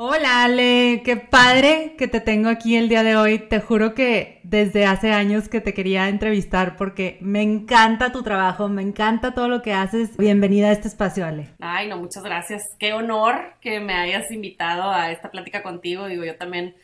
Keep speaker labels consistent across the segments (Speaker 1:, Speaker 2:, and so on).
Speaker 1: Hola Ale, qué padre que te tengo aquí el día de hoy. Te juro que desde hace años que te quería entrevistar porque me encanta tu trabajo, me encanta todo lo que haces. Bienvenida a este espacio, Ale.
Speaker 2: Ay, no, muchas gracias. Qué honor que me hayas invitado a esta plática contigo. Digo, yo también,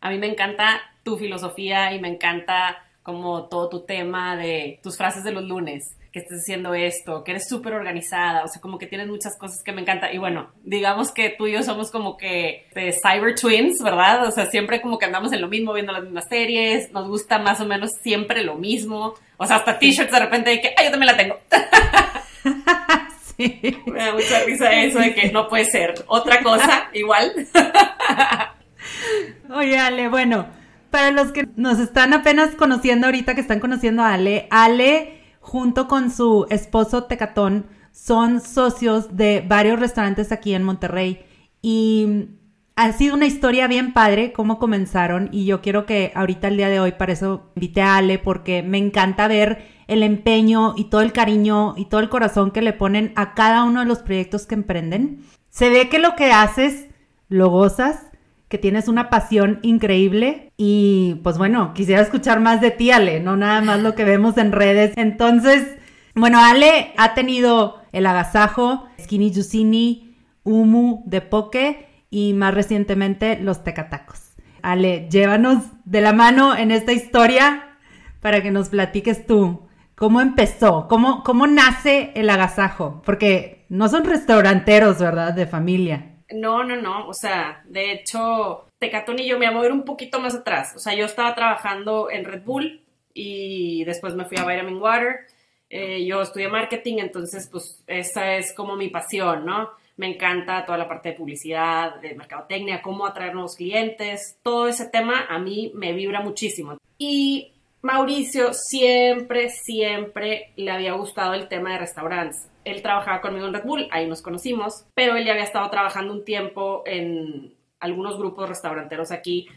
Speaker 2: a mí me encanta tu filosofía y me encanta como todo tu tema de tus frases de los lunes que estés haciendo esto, que eres súper organizada, o sea, como que tienes muchas cosas que me encanta. Y bueno, digamos que tú y yo somos como que de cyber twins, ¿verdad? O sea, siempre como que andamos en lo mismo, viendo las mismas series, nos gusta más o menos siempre lo mismo. O sea, hasta t-shirts de repente de que, ay, yo también la tengo. sí. Me da mucha risa eso de que no puede ser otra cosa igual.
Speaker 1: Oye, Ale, bueno, para los que nos están apenas conociendo ahorita, que están conociendo a Ale, Ale junto con su esposo Tecatón, son socios de varios restaurantes aquí en Monterrey. Y ha sido una historia bien padre cómo comenzaron y yo quiero que ahorita el día de hoy, para eso invité a Ale, porque me encanta ver el empeño y todo el cariño y todo el corazón que le ponen a cada uno de los proyectos que emprenden. Se ve que lo que haces lo gozas que tienes una pasión increíble y pues bueno, quisiera escuchar más de ti, Ale, no nada más lo que vemos en redes. Entonces, bueno, Ale ha tenido el agasajo, Skinny Juicini, Umu de Poke y más recientemente los Tecatacos. Ale, llévanos de la mano en esta historia para que nos platiques tú cómo empezó, cómo, cómo nace el agasajo, porque no son restauranteros, ¿verdad? De familia.
Speaker 2: No, no, no. O sea, de hecho, Tecatón y yo me voy a ir un poquito más atrás. O sea, yo estaba trabajando en Red Bull y después me fui a Vitamin Water. Eh, yo estudié marketing, entonces, pues, esa es como mi pasión, ¿no? Me encanta toda la parte de publicidad, de mercadotecnia, cómo atraer nuevos clientes. Todo ese tema a mí me vibra muchísimo. Y Mauricio siempre, siempre le había gustado el tema de restaurantes él trabajaba conmigo en Red Bull, ahí nos conocimos, pero él ya había estado trabajando un tiempo en algunos grupos restauranteros aquí,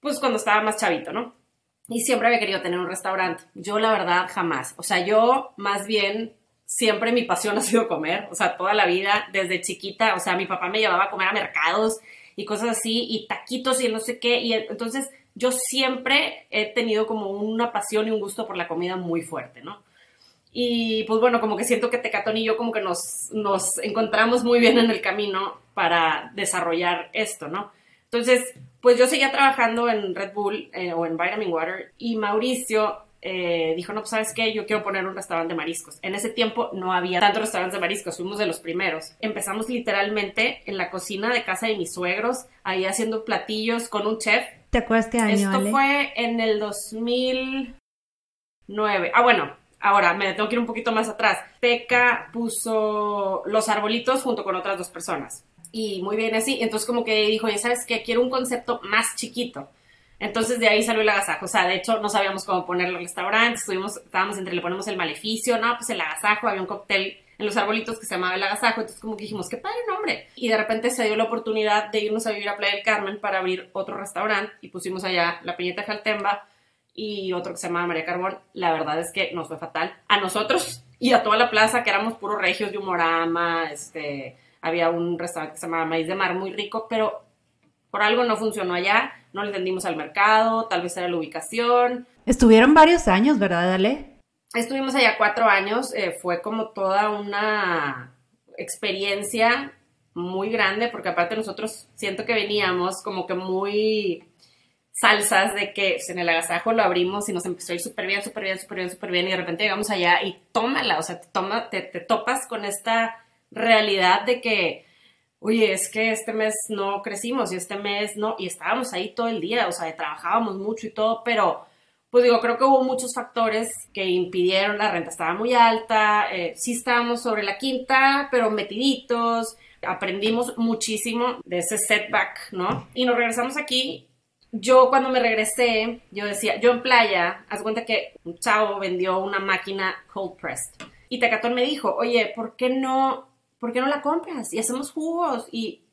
Speaker 2: pues cuando estaba más chavito, ¿no? Y siempre había querido tener un restaurante. Yo la verdad jamás. O sea, yo más bien siempre mi pasión ha sido comer, o sea, toda la vida, desde chiquita, o sea, mi papá me llevaba a comer a mercados y cosas así, y taquitos y no sé qué, y entonces yo siempre he tenido como una pasión y un gusto por la comida muy fuerte, ¿no? Y pues bueno, como que siento que Tecatón y yo como que nos, nos encontramos muy bien en el camino para desarrollar esto, ¿no? Entonces, pues yo seguía trabajando en Red Bull eh, o en Vitamin Water y Mauricio eh, dijo, no, pues sabes qué, yo quiero poner un restaurante de mariscos. En ese tiempo no había tantos restaurantes de mariscos, fuimos de los primeros. Empezamos literalmente en la cocina de casa de mis suegros, ahí haciendo platillos con un chef.
Speaker 1: ¿Te acuerdas qué año?
Speaker 2: Esto fue en el 2009. Ah, bueno, Ahora, me tengo que ir un poquito más atrás. Teca puso los arbolitos junto con otras dos personas. Y muy bien así. Entonces como que dijo, ya sabes que quiero un concepto más chiquito. Entonces de ahí salió el agasajo. O sea, de hecho no sabíamos cómo ponerlo el restaurante. Estuvimos, estábamos entre, le ponemos el maleficio, no, pues el agasajo. Había un cóctel en los arbolitos que se llamaba el agasajo. Entonces como que dijimos, qué padre nombre. Y de repente se dio la oportunidad de irnos a vivir a Playa del Carmen para abrir otro restaurante. Y pusimos allá la Peñeta Jaltemba y otro que se llamaba María Carbón, la verdad es que nos fue fatal. A nosotros y a toda la plaza, que éramos puros regios de humorama, este, había un restaurante que se llamaba Maíz de Mar, muy rico, pero por algo no funcionó allá, no le entendimos al mercado, tal vez era la ubicación.
Speaker 1: Estuvieron varios años, ¿verdad, Ale?
Speaker 2: Estuvimos allá cuatro años, eh, fue como toda una experiencia muy grande, porque aparte nosotros siento que veníamos como que muy salsas de que pues, en el agasajo lo abrimos y nos empezó a ir súper bien, súper bien, súper bien, súper bien y de repente llegamos allá y tómala, o sea, te, toma, te, topas con esta realidad de que, oye, es que este mes no crecimos y este mes no, y estábamos ahí todo el día, o sea, trabajábamos mucho y todo, pero pues digo, creo que hubo muchos factores que impidieron, la renta estaba muy alta, eh, sí estábamos sobre la quinta, pero metiditos, aprendimos muchísimo de ese setback, ¿no? Y nos regresamos aquí yo cuando me regresé, yo decía, yo en playa, haz cuenta que un chavo vendió una máquina cold pressed. Y Tecatón me dijo, oye, ¿por qué no, por qué no la compras? Y hacemos jugos. Y,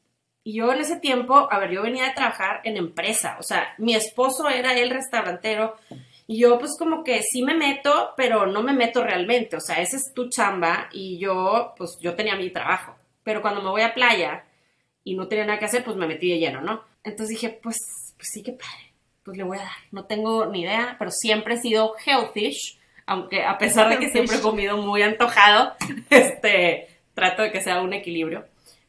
Speaker 2: y yo en ese tiempo, a ver, yo venía de trabajar en empresa. O sea, mi esposo era el restaurantero. Y yo pues como que sí me meto, pero no me meto realmente. O sea, esa es tu chamba y yo, pues yo tenía mi trabajo. Pero cuando me voy a playa y no tenía nada que hacer, pues me metí de lleno, ¿no? Entonces dije, pues pues sí que padre, pues le voy a dar. No tengo ni idea, pero siempre he sido healthish, aunque a pesar de que siempre he comido muy antojado, este, trato de que sea un equilibrio,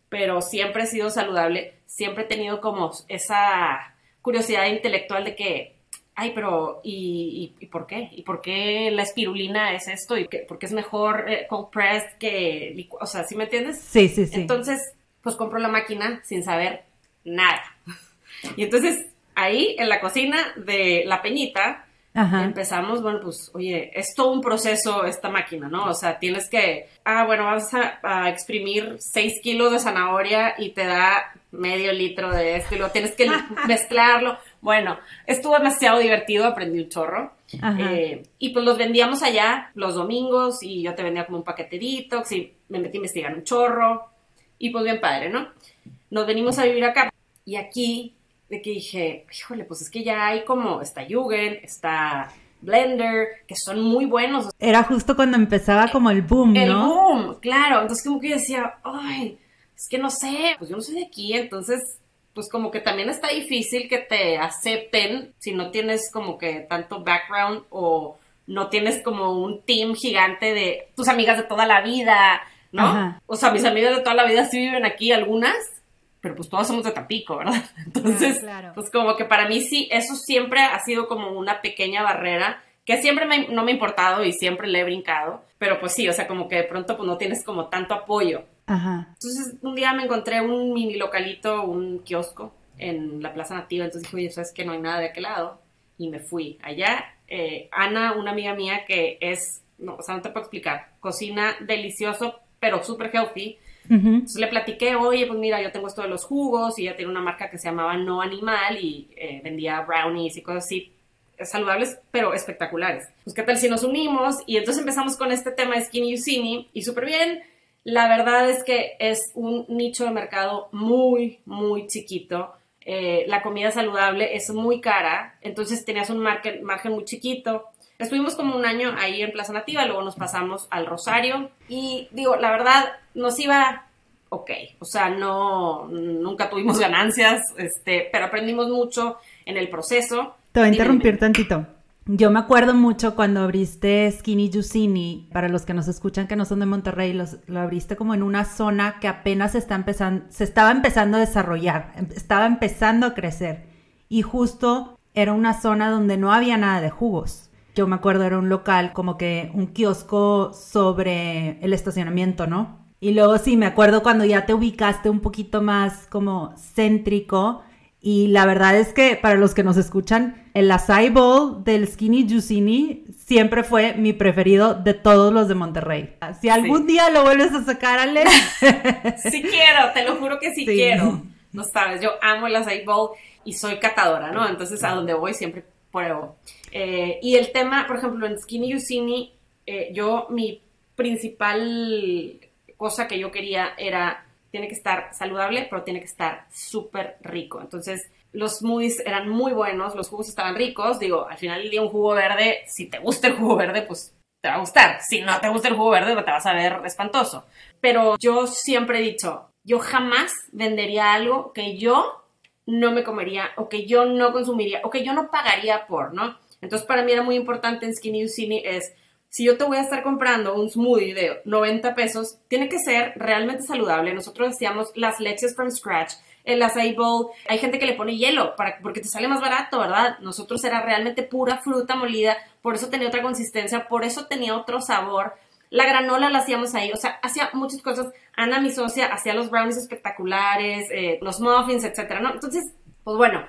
Speaker 2: pero siempre he sido saludable, siempre he tenido como esa curiosidad intelectual de que, ay, pero ¿y, y, por qué? ¿Y por qué la espirulina es esto? ¿Y por qué es mejor eh, cold pressed que, o sea, ¿sí me entiendes?
Speaker 1: Sí, sí, sí.
Speaker 2: Entonces, pues compro la máquina sin saber nada. Y entonces ahí en la cocina de La Peñita, empezamos, bueno, pues, oye, es todo un proceso esta máquina, ¿no? O sea, tienes que, ah, bueno, vas a, exprimir 6 kilos de zanahoria y te da medio litro de esto y luego tienes que mezclarlo. Bueno, estuvo demasiado divertido, aprendí un chorro. Eh, y pues los vendíamos allá los domingos y yo te vendía como un paqueterito, sí, me metí a investigar un chorro y pues bien padre, ¿no? Nos venimos a vivir acá y aquí de que dije, híjole, pues es que ya hay como, está Jugend, está Blender, que son muy buenos.
Speaker 1: Era justo cuando empezaba como el boom, ¿no?
Speaker 2: El boom, claro. Entonces como que yo decía, ay, es que no sé, pues yo no soy de aquí, entonces pues como que también está difícil que te acepten si no tienes como que tanto background o no tienes como un team gigante de tus amigas de toda la vida, ¿no? O sea, mis amigas de toda la vida sí viven aquí, algunas, pero pues todos somos de Tampico, ¿verdad? Entonces, pues como que para mí sí, eso siempre ha sido como una pequeña barrera que siempre no me ha importado y siempre le he brincado, pero pues sí, o sea, como que de pronto pues no tienes como tanto apoyo. Ajá. Entonces, un día me encontré un mini localito, un kiosco en la Plaza Nativa, entonces dije, oye, ¿sabes que no hay nada de aquel lado? Y me fui allá. Eh, Ana, una amiga mía que es, no, o sea, no te puedo explicar, cocina delicioso, pero súper healthy entonces le platiqué, oye, pues mira, yo tengo esto de los jugos y ella tiene una marca que se llamaba No Animal y eh, vendía brownies y cosas así saludables, pero espectaculares. Pues qué tal si nos unimos y entonces empezamos con este tema de Skinny Usini y súper bien. La verdad es que es un nicho de mercado muy, muy chiquito. Eh, la comida saludable es muy cara, entonces tenías un margen, margen muy chiquito. Estuvimos como un año ahí en Plaza Nativa, luego nos pasamos al Rosario y digo, la verdad, nos iba ok, o sea, no, nunca tuvimos ganancias, este, pero aprendimos mucho en el proceso.
Speaker 1: Te voy a interrumpir tantito. Yo me acuerdo mucho cuando abriste Skinny Giussini, para los que nos escuchan que no son de Monterrey, lo abriste como en una zona que apenas está empezando, se estaba empezando a desarrollar, em, estaba empezando a crecer. Y justo era una zona donde no había nada de jugos. Yo me acuerdo era un local como que un kiosco sobre el estacionamiento, ¿no? Y luego sí, me acuerdo cuando ya te ubicaste un poquito más como céntrico. Y la verdad es que para los que nos escuchan, el acai bowl del Skinny Giussini siempre fue mi preferido de todos los de Monterrey. Si algún día lo vuelves a sacar, Ale.
Speaker 2: sí quiero, te lo juro que sí, quiero. No sabes, yo amo el acai bowl y soy catadora, ¿no? Entonces a donde voy siempre pruebo. Eh, y el tema, por ejemplo, en Skinny Usini, eh, yo mi principal cosa que yo quería era, tiene que estar saludable, pero tiene que estar súper rico. Entonces, los smoothies eran muy buenos, los jugos estaban ricos. Digo, al final del día un jugo verde, si te gusta el jugo verde, pues te va a gustar. Si no te gusta el jugo verde, te vas a ver espantoso. Pero yo siempre he dicho, yo jamás vendería algo que yo no me comería o que yo no consumiría o que yo no pagaría por, ¿no? Entonces para mí era muy importante en Skinny Usini es, si yo te voy a estar comprando un smoothie de 90 pesos, tiene que ser realmente saludable. Nosotros decíamos las leches from scratch, el acai bowl. Hay gente que le pone hielo para, porque te sale más barato, ¿verdad? Nosotros era realmente pura fruta molida, por eso tenía otra consistencia, por eso tenía otro sabor. La granola la hacíamos ahí, o sea, hacía muchas cosas. Ana, mi socia, hacía los brownies espectaculares, eh, los muffins, etcétera, ¿no? Entonces, pues bueno,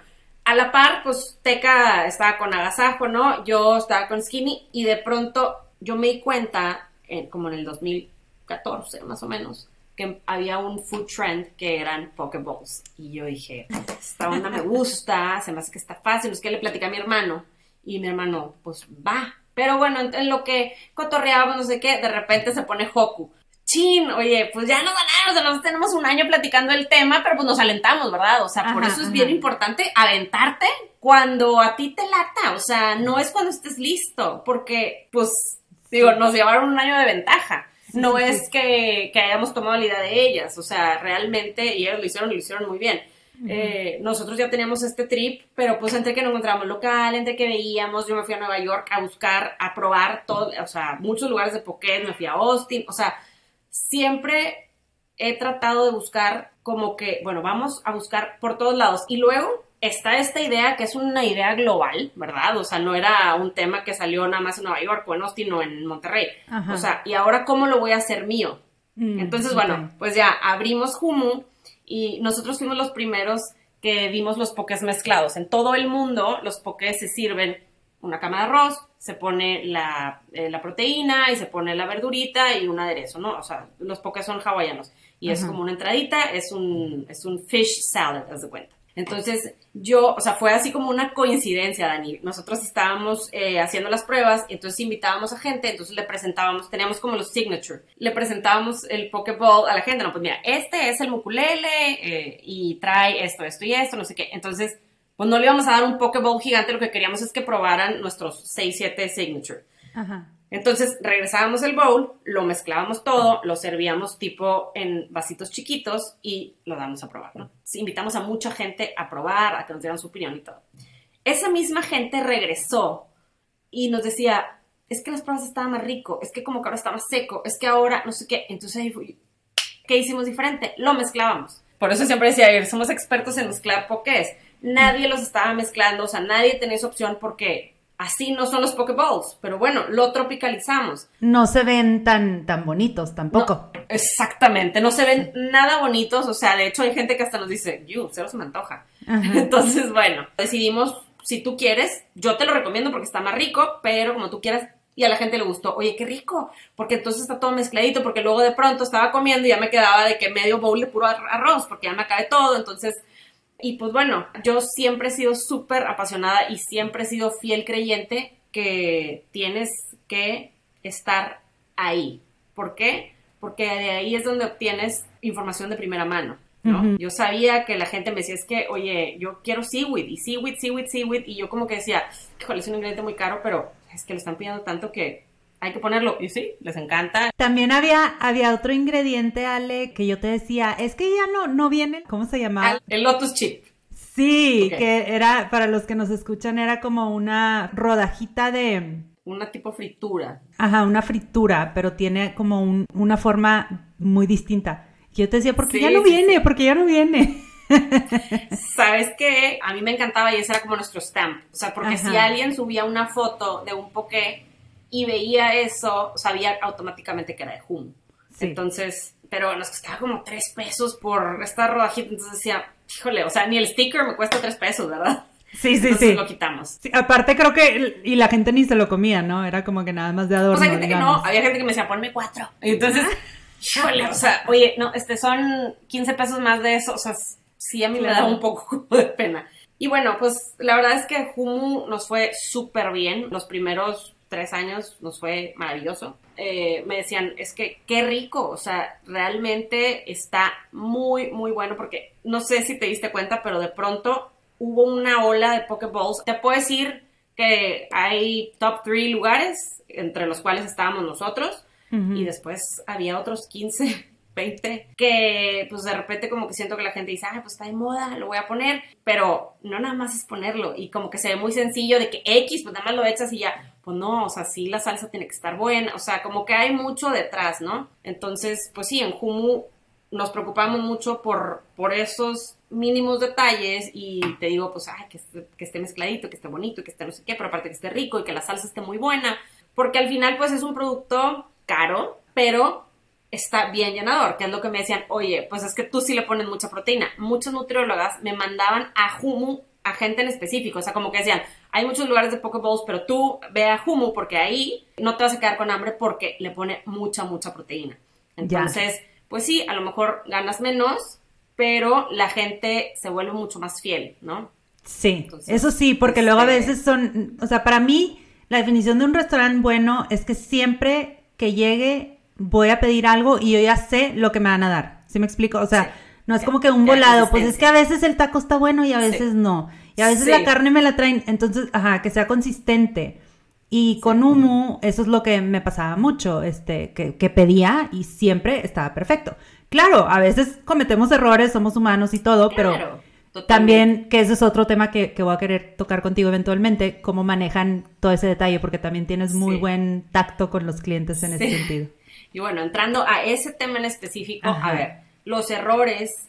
Speaker 2: a la par, pues Teca estaba con agasajo, ¿no? Yo estaba con Skinny y de pronto yo me di cuenta, como en el 2014 más o menos, que había un food trend que eran Pokeballs. Y yo dije, esta onda me gusta, se me hace que está fácil. Es que le platicé a mi hermano y mi hermano, pues va. Pero bueno, en, lo que cotorreábamos, no sé qué, de repente se pone Hoku. Chin, oye, pues ya nos ganaron, o sea, nosotros tenemos un año platicando el tema, pero pues nos alentamos, ¿verdad? O sea, por eso es bien importante aventarte cuando a ti te lata, o sea, no es cuando estés listo, porque, pues, digo, nos llevaron un año de ventaja. No es que, hayamos tomado la idea de ellas, o sea, realmente, y ellos lo hicieron, lo hicieron muy bien. Eh, nosotros ya teníamos este trip, pero pues entre que no encontramos local, entre que veíamos, yo me fui a Nueva York a buscar, a probar todo, o sea, muchos lugares de Pokémon, me fui a Austin, o sea, siempre he tratado de buscar como que, bueno, vamos a buscar por todos lados. Y luego está esta idea que es una idea global, ¿verdad? O sea, no era un tema que salió nada más en Nueva York o en Austin o en Monterrey. O sea, ¿y ahora cómo lo voy a hacer mío? Mm, Entonces, bueno, pues ya abrimos Humu y nosotros fuimos los primeros que dimos los pokés mezclados. En todo el mundo los pokés se sirven una cama de arroz, se pone la, eh, proteína y se pone la verdurita y un aderezo, ¿no? O sea, los pokés son hawaianos y es como una entradita, es un, es un fish salad, haz de cuenta. Entonces, yo, o sea, fue así como una coincidencia, Dani. Nosotros estábamos eh, haciendo las pruebas, entonces invitábamos a gente, entonces le presentábamos, teníamos como los signature, le presentábamos el Pokéball a la gente, no, pues mira, este es el mukulele eh, y trae esto, esto y esto, no sé qué. Entonces, pues no le íbamos a dar un Pokéball gigante, lo que queríamos es que probaran nuestros 6, 7 signature. Ajá. Entonces regresábamos el bowl, lo mezclábamos todo, lo servíamos tipo en vasitos chiquitos y lo damos a probar, ¿no? Invitamos a mucha gente a probar, a que nos dieran su opinión y todo. Esa misma gente regresó y nos decía, es que las pruebas estaban más rico, es que como que ahora está más seco, es que ahora no sé qué. Entonces ahí fue, ¿qué hicimos diferente? Lo mezclábamos. Por eso siempre decía, somos expertos en mezclar pokés. Nadie los estaba mezclando, o sea, nadie tenía esa opción porque Así no son los Pokeballs, pero bueno, lo tropicalizamos.
Speaker 1: No se ven tan, tan bonitos tampoco.
Speaker 2: exactamente, no se ven nada bonitos, o sea, de hecho hay gente que hasta nos dice, you, se me antoja. Entonces, bueno, decidimos, si tú quieres, yo te lo recomiendo porque está más rico, pero como tú quieras, y a la gente le gustó, oye, qué rico, porque entonces está todo mezcladito, porque luego de pronto estaba comiendo y ya me quedaba de que medio bowl de puro arroz, porque ya me acabé todo, entonces y pues bueno, yo siempre he sido súper apasionada y siempre he sido fiel creyente que tienes que estar ahí. ¿Por qué? Porque de ahí es donde obtienes información de primera mano. ¿no? Yo sabía que la gente me decía, es que, oye, yo quiero seaweed, y seaweed, seaweed, seaweed, y yo como que decía, híjole, es un ingrediente muy caro, pero es que lo están pidiendo tanto que hay que ponerlo. Y sí, les encanta.
Speaker 1: También había, había otro ingrediente, Ale, que yo te decía, es que ya no, no viene, ¿cómo se llama?
Speaker 2: El Lotus Chip.
Speaker 1: Sí, que era, para los que nos escuchan, era como una rodajita de...
Speaker 2: Una tipo fritura.
Speaker 1: Ajá, una fritura, pero tiene como una forma muy distinta. Yo te decía, ¿por qué ya no viene? porque ya no viene?
Speaker 2: ¿Sabes qué? A mí me encantaba y ese era como nuestro stamp. O sea, porque si alguien subía una foto de un poké y veía eso, sabía automáticamente que era de Hum. Entonces, pero nos costaba como tres pesos por esta rodajita. Entonces decía, híjole, o sea, ni el sticker me cuesta tres pesos, ¿verdad?
Speaker 1: Sí, sí, Entonces sí.
Speaker 2: lo quitamos.
Speaker 1: aparte creo que, y la gente ni se lo comía, ¿no? Era como que nada más de adorno,
Speaker 2: O sea, gente que no, había gente que me decía, ponme cuatro. Y entonces, híjole, o sea, oye, no, este son 15 pesos más de eso, o sea, sí a mí me da un poco de pena. Y bueno, pues la verdad es que Humu nos fue súper bien. Los primeros tres años nos fue maravilloso. Eh, me decían, es que qué rico, o sea, realmente está muy, muy bueno porque no sé si te diste cuenta, pero de pronto hubo una ola de Pokeballs. Te puedo decir que hay top three lugares, entre los cuales estábamos nosotros, y después había otros 15 20, que pues de repente como que siento que la gente dice, ah, pues está de moda, lo voy a poner, pero no nada más es ponerlo y como que se ve muy sencillo de que X, pues nada más lo echas y ya, pues no, o sea, sí la salsa tiene que estar buena, o sea, como que hay mucho detrás, ¿no? Entonces, pues sí, en Humu nos preocupamos mucho por, por esos mínimos detalles y te digo, pues, ay, que esté, que mezcladito, que esté bonito, que esté no sé qué, pero aparte que esté rico y que la salsa esté muy buena, porque al final pues es un producto caro, pero está bien llenador, que es lo que me decían, oye, pues es que tú sí le pones mucha proteína. Muchas nutriólogas me mandaban a Humu a gente en específico, o sea, como que decían, hay muchos lugares de Pokeballs, pero tú ve a Humu porque ahí no te vas a quedar con hambre porque le pone mucha, mucha proteína. Entonces, pues sí, a lo mejor ganas menos, pero la gente se vuelve mucho más fiel, ¿no?
Speaker 1: Sí, eso sí, porque luego a este veces son, o sea, para mí la definición de un restaurante bueno es que siempre que llegue voy a pedir algo y yo ya sé lo que me van a dar. ¿Sí me explico? O sea, no es como que un volado, pues es que a veces el taco está bueno y a veces no. Y a veces la carne me la traen, entonces, ajá, que sea consistente. Y con Humu, eso es lo que me pasaba mucho, este, que, que pedía y siempre estaba perfecto. Claro, a veces cometemos errores, somos humanos y todo, pero también, que ese es otro tema que, voy a querer tocar contigo eventualmente, cómo manejan todo ese detalle, porque también tienes muy buen tacto con los clientes en ese sentido.
Speaker 2: Y bueno, entrando a ese tema en específico, a ver, los errores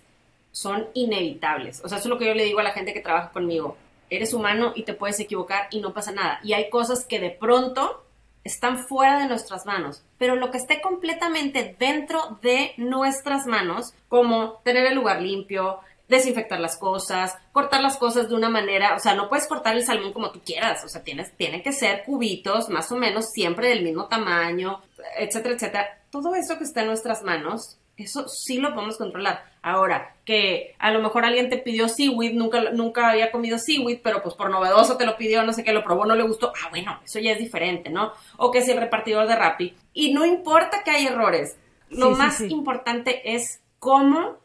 Speaker 2: son inevitables. O sea, eso es lo que yo le digo a la gente que trabaja conmigo. Eres humano y te puedes equivocar y no pasa nada. Y hay cosas que de pronto están fuera de nuestras manos, pero lo que esté completamente dentro de nuestras manos, como tener el lugar limpio, desinfectar las cosas, cortar las cosas de una manera, o sea, no puedes cortar el salmón como tú quieras, o sea, tienes, tienen que ser cubitos más o menos siempre del mismo tamaño, etcétera, etcétera. Todo eso que está en nuestras manos, eso sí lo podemos controlar. Ahora, que a lo mejor alguien te pidió seaweed, nunca, nunca había comido seaweed, pero pues por novedoso te lo pidió, no sé qué, lo probó, no le gustó, ah, bueno, eso ya es diferente, ¿no? O que si el repartidor de Rappi. Y no importa que hay errores, lo más importante es cómo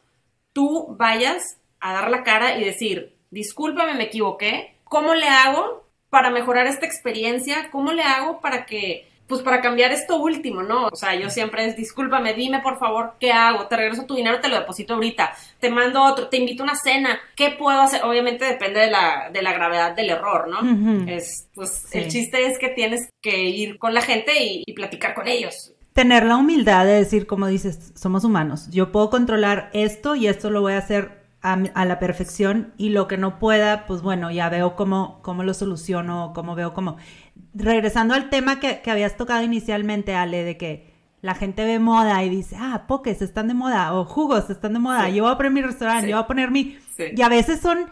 Speaker 2: tú vayas a dar la cara y decir, discúlpame, me equivoqué, ¿cómo le hago para mejorar esta experiencia? ¿Cómo le hago para que, pues para cambiar esto último, ¿no? O sea, yo siempre es, discúlpame, dime por favor, ¿qué hago? Te regreso tu dinero, te lo deposito ahorita, te mando otro, te invito a una cena, ¿qué puedo hacer? Obviamente depende de la, de la gravedad del error, ¿no? Es, pues el chiste es que tienes que ir con la gente y platicar con ellos
Speaker 1: tener la humildad de decir, como dices, somos humanos. Yo puedo controlar esto y esto lo voy a hacer a, la perfección y lo que no pueda, pues bueno, ya veo cómo, cómo lo soluciono, cómo veo cómo... Regresando al tema que, habías tocado inicialmente, Ale, de que la gente ve moda y dice, ah, pokés están de moda, o jugos están de moda, yo voy a poner mi restaurante, yo voy a poner mi... Y a veces son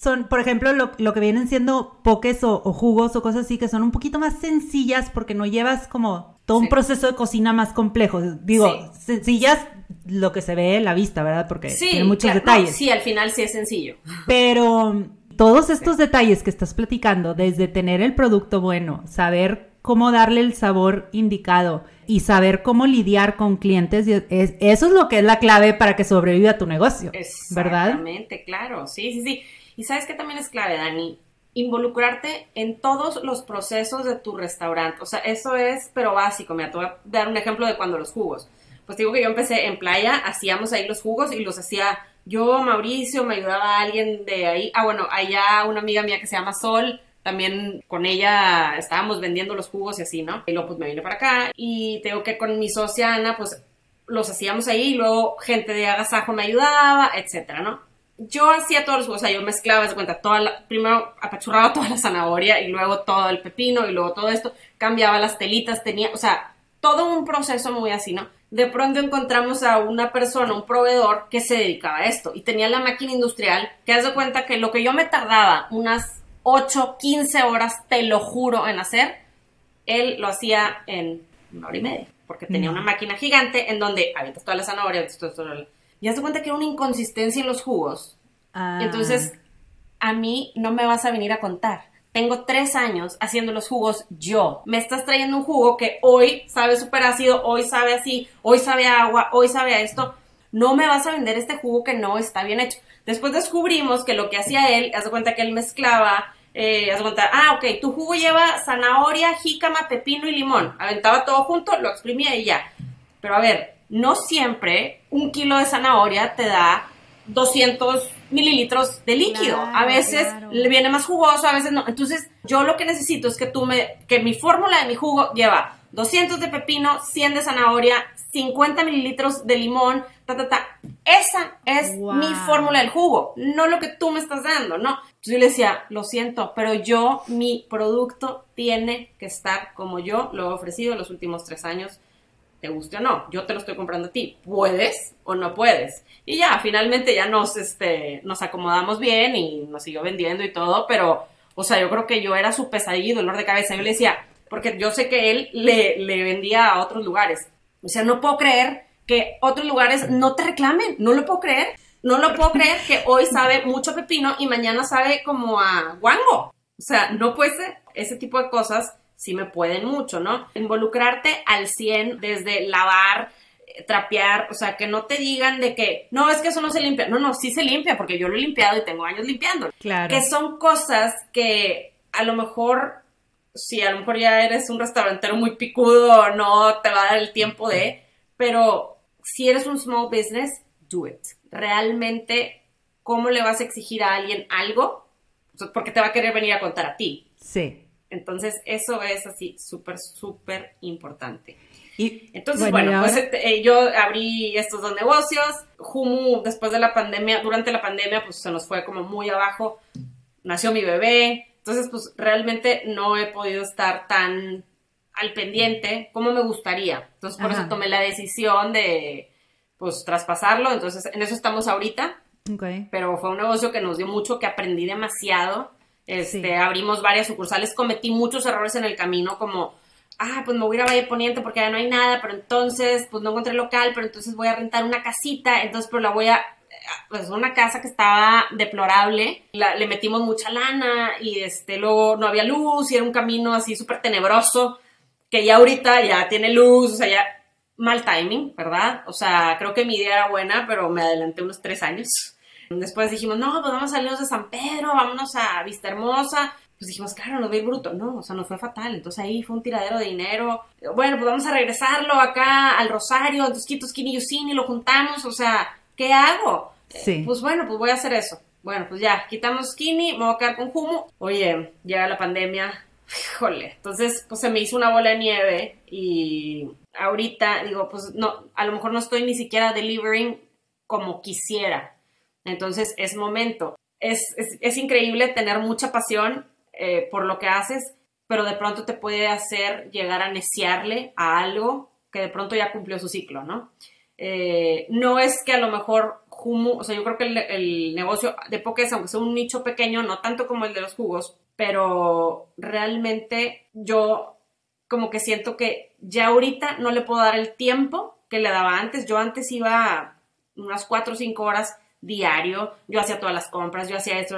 Speaker 1: son, por ejemplo, lo, lo, que vienen siendo pokés o, jugos o cosas así que son un poquito más sencillas porque no llevas como todo un proceso de cocina más complejo. Digo, sencillas lo que se ve en la vista, ¿verdad? Porque tiene muchos detalles.
Speaker 2: sí, al final sí es sencillo.
Speaker 1: Pero todos estos detalles que estás platicando, desde tener el producto bueno, saber cómo darle el sabor indicado y saber cómo lidiar con clientes, eso es lo que es la clave para que sobreviva tu negocio, ¿verdad?
Speaker 2: Exactamente, claro, sí, sí, sí. Y sabes que también es clave, Dani, involucrarte en todos los procesos de tu restaurante. O sea, eso es, pero básico. Mira, te voy a dar un ejemplo de cuando los jugos. Pues digo que yo empecé en playa, hacíamos ahí los jugos y los hacía yo, Mauricio, me ayudaba a alguien de ahí. Ah, bueno, allá una amiga mía que se llama Sol, también con ella estábamos vendiendo los jugos y así, ¿no? Y luego pues me vine para acá y tengo que con mi socia Ana, pues los hacíamos ahí y luego gente de agasajo me ayudaba, etcétera, ¿no? yo hacía todos los jugos, o sea, yo mezclaba, de cuenta, toda la, primero apachurraba toda la zanahoria y luego todo el pepino y luego todo esto, cambiaba las telitas, tenía, o sea, todo un proceso muy así, ¿no? De pronto encontramos a una persona, un proveedor que se dedicaba a esto y tenía la máquina industrial que haz de cuenta que lo que yo me tardaba unas 8, 15 horas, te lo juro, en hacer, él lo hacía en una hora y media, porque tenía una máquina gigante en donde avientas toda la zanahoria, todo, todo, todo, y haz de cuenta que era una inconsistencia en los jugos. Ah. Entonces, a mí no me vas a venir a contar. Tengo tres años haciendo los jugos yo. Me estás trayendo un jugo que hoy sabe súper ácido, hoy sabe así, hoy sabe agua, hoy sabe a esto. No me vas a vender este jugo que no está bien hecho. Después descubrimos que lo que hacía él, haz de cuenta que él mezclaba, eh, haz de cuenta, ah, ok, tu jugo lleva zanahoria, jícama, pepino y limón. Aventaba todo junto, lo exprimía y ya. Pero a ver, no siempre un kilo de zanahoria te da 200 mililitros de líquido. a veces le viene más jugoso, a veces no. Entonces, yo lo que necesito es que tú me, que mi fórmula de mi jugo lleva 200 de pepino, 100 de zanahoria, 50 mililitros de limón, ta, ta, ta. Esa es mi fórmula del jugo, no lo que tú me estás dando, ¿no? Entonces yo le decía, lo siento, pero yo, mi producto tiene que estar como yo lo he ofrecido los últimos tres años te guste o no, yo te lo estoy comprando a ti, ¿puedes o no puedes? Y ya, finalmente ya nos, este, nos acomodamos bien y nos siguió vendiendo y todo, pero, o sea, yo creo que yo era su pesadilla y dolor de cabeza. Yo le decía, porque yo sé que él le, le vendía a otros lugares. O sea, no puedo creer que otros lugares no te reclamen, no lo puedo creer. No lo puedo creer que hoy sabe mucho pepino y mañana sabe como a guango. O sea, no puede ser. Ese tipo de cosas sí me pueden mucho, ¿no? Involucrarte al 100 desde lavar, eh, trapear, o sea, que no te digan de que, no, es que eso no se limpia. No, no, sí se limpia porque yo lo he limpiado y tengo años limpiando.
Speaker 1: Claro.
Speaker 2: Que son cosas que a lo mejor, si a lo mejor ya eres un restaurantero muy picudo, no te va a dar el tiempo de, pero si eres un small business, do it. Realmente, ¿cómo le vas a exigir a alguien algo? Porque te va a querer venir a contar a ti.
Speaker 1: Sí.
Speaker 2: Entonces, eso es así súper, súper importante.
Speaker 1: Y,
Speaker 2: Entonces, bueno, pues eh, yo abrí estos dos negocios. Humu, después de la pandemia, durante la pandemia, pues se nos fue como muy abajo. Nació mi bebé. Entonces, pues realmente no he podido estar tan al pendiente como me gustaría. Entonces, por
Speaker 1: Ajá.
Speaker 2: eso tomé la decisión de, pues, traspasarlo. Entonces, en eso estamos ahorita
Speaker 1: Ok.
Speaker 2: pero fue un negocio que nos dio mucho, que aprendí demasiado. Este, abrimos varias sucursales, cometí muchos errores en el camino, como, ah, pues me voy a ir a Valle Poniente porque ya no hay nada, pero entonces, pues no encontré local, pero entonces voy a rentar una casita, entonces, pero la voy a, pues una casa que estaba deplorable, le metimos mucha lana y este, luego no había luz y era un camino así súper tenebroso, que ya ahorita ya tiene luz, o sea, ya mal timing, ¿verdad? O sea, creo que mi idea era buena, pero me adelanté unos tres años. Después dijimos, no, pues vamos a salirnos de San Pedro, vámonos a Vista Hermosa. Pues dijimos, claro, nos ir bruto. No, o sea, nos fue fatal. Entonces ahí fue un tiradero de dinero. Bueno, pues vamos a regresarlo acá al Rosario, entonces quito Skinny Yusini, lo juntamos. O sea, ¿qué hago?
Speaker 1: Sí.
Speaker 2: Pues bueno, pues voy a hacer eso. Bueno, pues ya, quitamos Skinny, me voy a quedar con Humo. Oye, llega la pandemia. Híjole, entonces pues se me hizo una bola de nieve y ahorita digo, pues no, a lo mejor no estoy ni siquiera delivering como quisiera. Entonces es momento. Es, es, increíble tener mucha pasión eh, por lo que haces, pero de pronto te puede hacer llegar a neciarle a algo que de pronto ya cumplió su ciclo, ¿no? Eh, no es que a lo mejor Humu, o sea, yo creo que el, el negocio de Pokés, aunque sea un nicho pequeño, no tanto como el de los jugos, pero realmente yo como que siento que ya ahorita no le puedo dar el tiempo que le daba antes. Yo antes iba unas 4 o 5 horas diario, yo hacía todas las compras, yo hacía esto.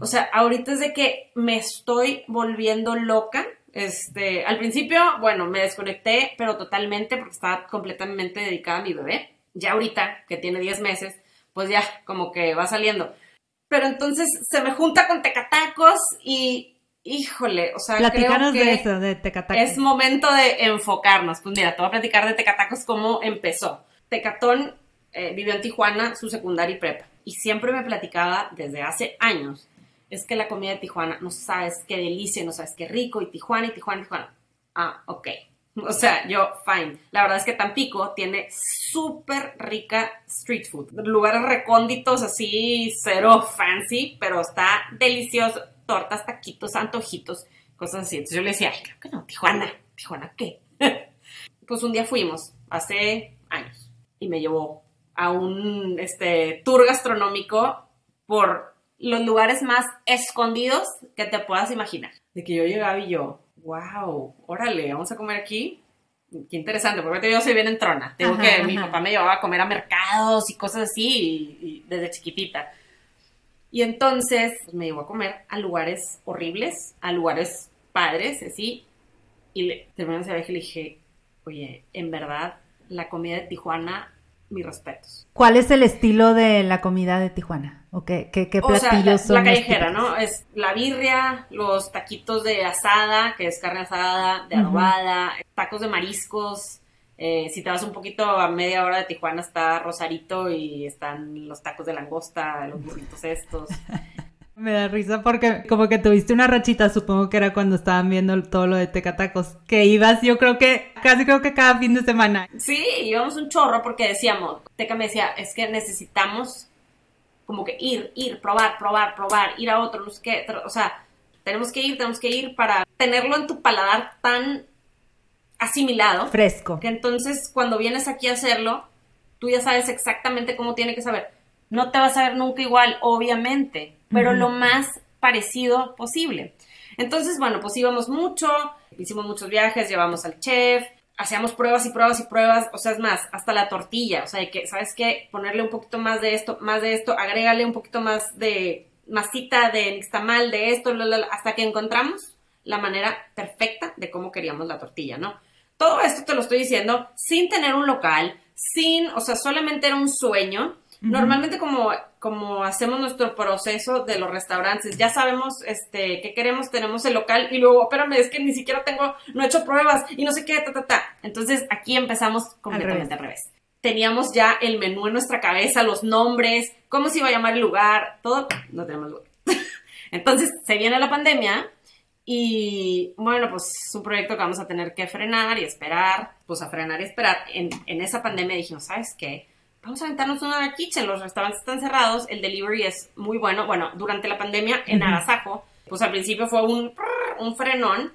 Speaker 2: O sea, ahorita es de que me estoy volviendo loca. Este, al principio, bueno, me desconecté, pero totalmente porque estaba completamente dedicada a mi bebé. Ya ahorita, que tiene 10 meses, pues ya como que va saliendo. Pero entonces se me junta con Tecatacos y, híjole, o sea,
Speaker 1: Platícanos
Speaker 2: creo que
Speaker 1: de eso, de Tecatacos.
Speaker 2: es momento de enfocarnos. Pues mira, te voy a platicar de Tecatacos cómo empezó. Tecatón eh, vivió en Tijuana, su secundaria y prepa. Y siempre me platicaba desde hace años. Es que la comida de Tijuana, no sabes qué delicia, no sabes qué rico, y Tijuana, y Tijuana, y Tijuana. Ah, ok. O sea, yo, fine. La verdad es que Tampico tiene súper rica street food. Lugares recónditos, así, cero fancy, pero está delicioso. Tortas, taquitos, antojitos, cosas así. Entonces yo le decía, ay, creo que no, Tijuana. ¿Tijuana qué? pues un día fuimos, hace años, y me llevó a un este, tour gastronómico por los lugares más escondidos que te puedas imaginar. De que yo llegaba y yo, wow, órale, vamos a comer aquí. Qué interesante, porque yo soy bien entrona. Tengo
Speaker 1: Ajá,
Speaker 2: que mi
Speaker 1: ajá.
Speaker 2: papá me llevaba a comer a mercados y cosas así y- y desde chiquitita. Y entonces pues, me llevó a comer a lugares horribles, a lugares padres, así. Y le, terminó ese viaje y le dije, oye, en verdad, la comida de Tijuana, mis respetos.
Speaker 1: ¿Cuál es el estilo de la comida de Tijuana? ¿O qué, qué, qué
Speaker 2: O sea,
Speaker 1: platillos
Speaker 2: la,
Speaker 1: son
Speaker 2: la
Speaker 1: los
Speaker 2: callejera? ¿no? Es la birria, los taquitos de asada, que es carne asada, de adobada, tacos de mariscos. eh, si te vas un poquito a media hora de Tijuana está Rosarito y están los tacos de langosta, los burritos estos.
Speaker 1: Me da risa porque como que tuviste una rachita, supongo que era cuando estaban viendo todo lo de Tecatacos, que ibas yo creo que, casi creo que cada fin de semana.
Speaker 2: Sí, íbamos un chorro porque decíamos, Teca me decía, es que necesitamos como que ir, ir, probar, probar, probar, ir a otro, no sé qué, o sea, tenemos que ir, tenemos que ir para tenerlo en tu paladar tan asimilado
Speaker 1: Fresco.
Speaker 2: que entonces cuando vienes aquí a hacerlo, tú ya sabes exactamente cómo tiene que saber. No te va a saber nunca igual, obviamente, pero lo más parecido posible. Entonces, bueno, pues íbamos mucho, hicimos muchos viajes, llevamos al chef, hacíamos pruebas y pruebas y pruebas, o sea, es más, hasta la tortilla, o sea, de que, ¿sabes qué? Ponerle un poquito más de esto, más de esto, agrégale un poquito más de masita de nixtamal, de esto, hasta que encontramos la manera perfecta de cómo queríamos la tortilla, ¿no? Todo esto te lo estoy diciendo sin tener un local, sin, o sea, solamente era un sueño. Normalmente como, como hacemos nuestro proceso de los restaurantes, ya sabemos este, qué queremos, tenemos el local y luego, espérame, es que ni siquiera tengo, no he hecho pruebas y no sé qué, ta, ta, ta. Entonces aquí empezamos completamente al revés. Teníamos ya el menú en nuestra cabeza, los nombres, cómo se iba a llamar el lugar, todo, no tenemos lugar. Entonces se viene la pandemia y bueno, pues es un proyecto que vamos a tener que frenar y esperar, pues a frenar y esperar. En, en esa pandemia dijimos, ¿sabes qué? Vamos a aventarnos una kitchen, los restaurantes están cerrados, el delivery es muy bueno. Bueno, durante la pandemia en Agasajo, pues al principio fue un, un frenón,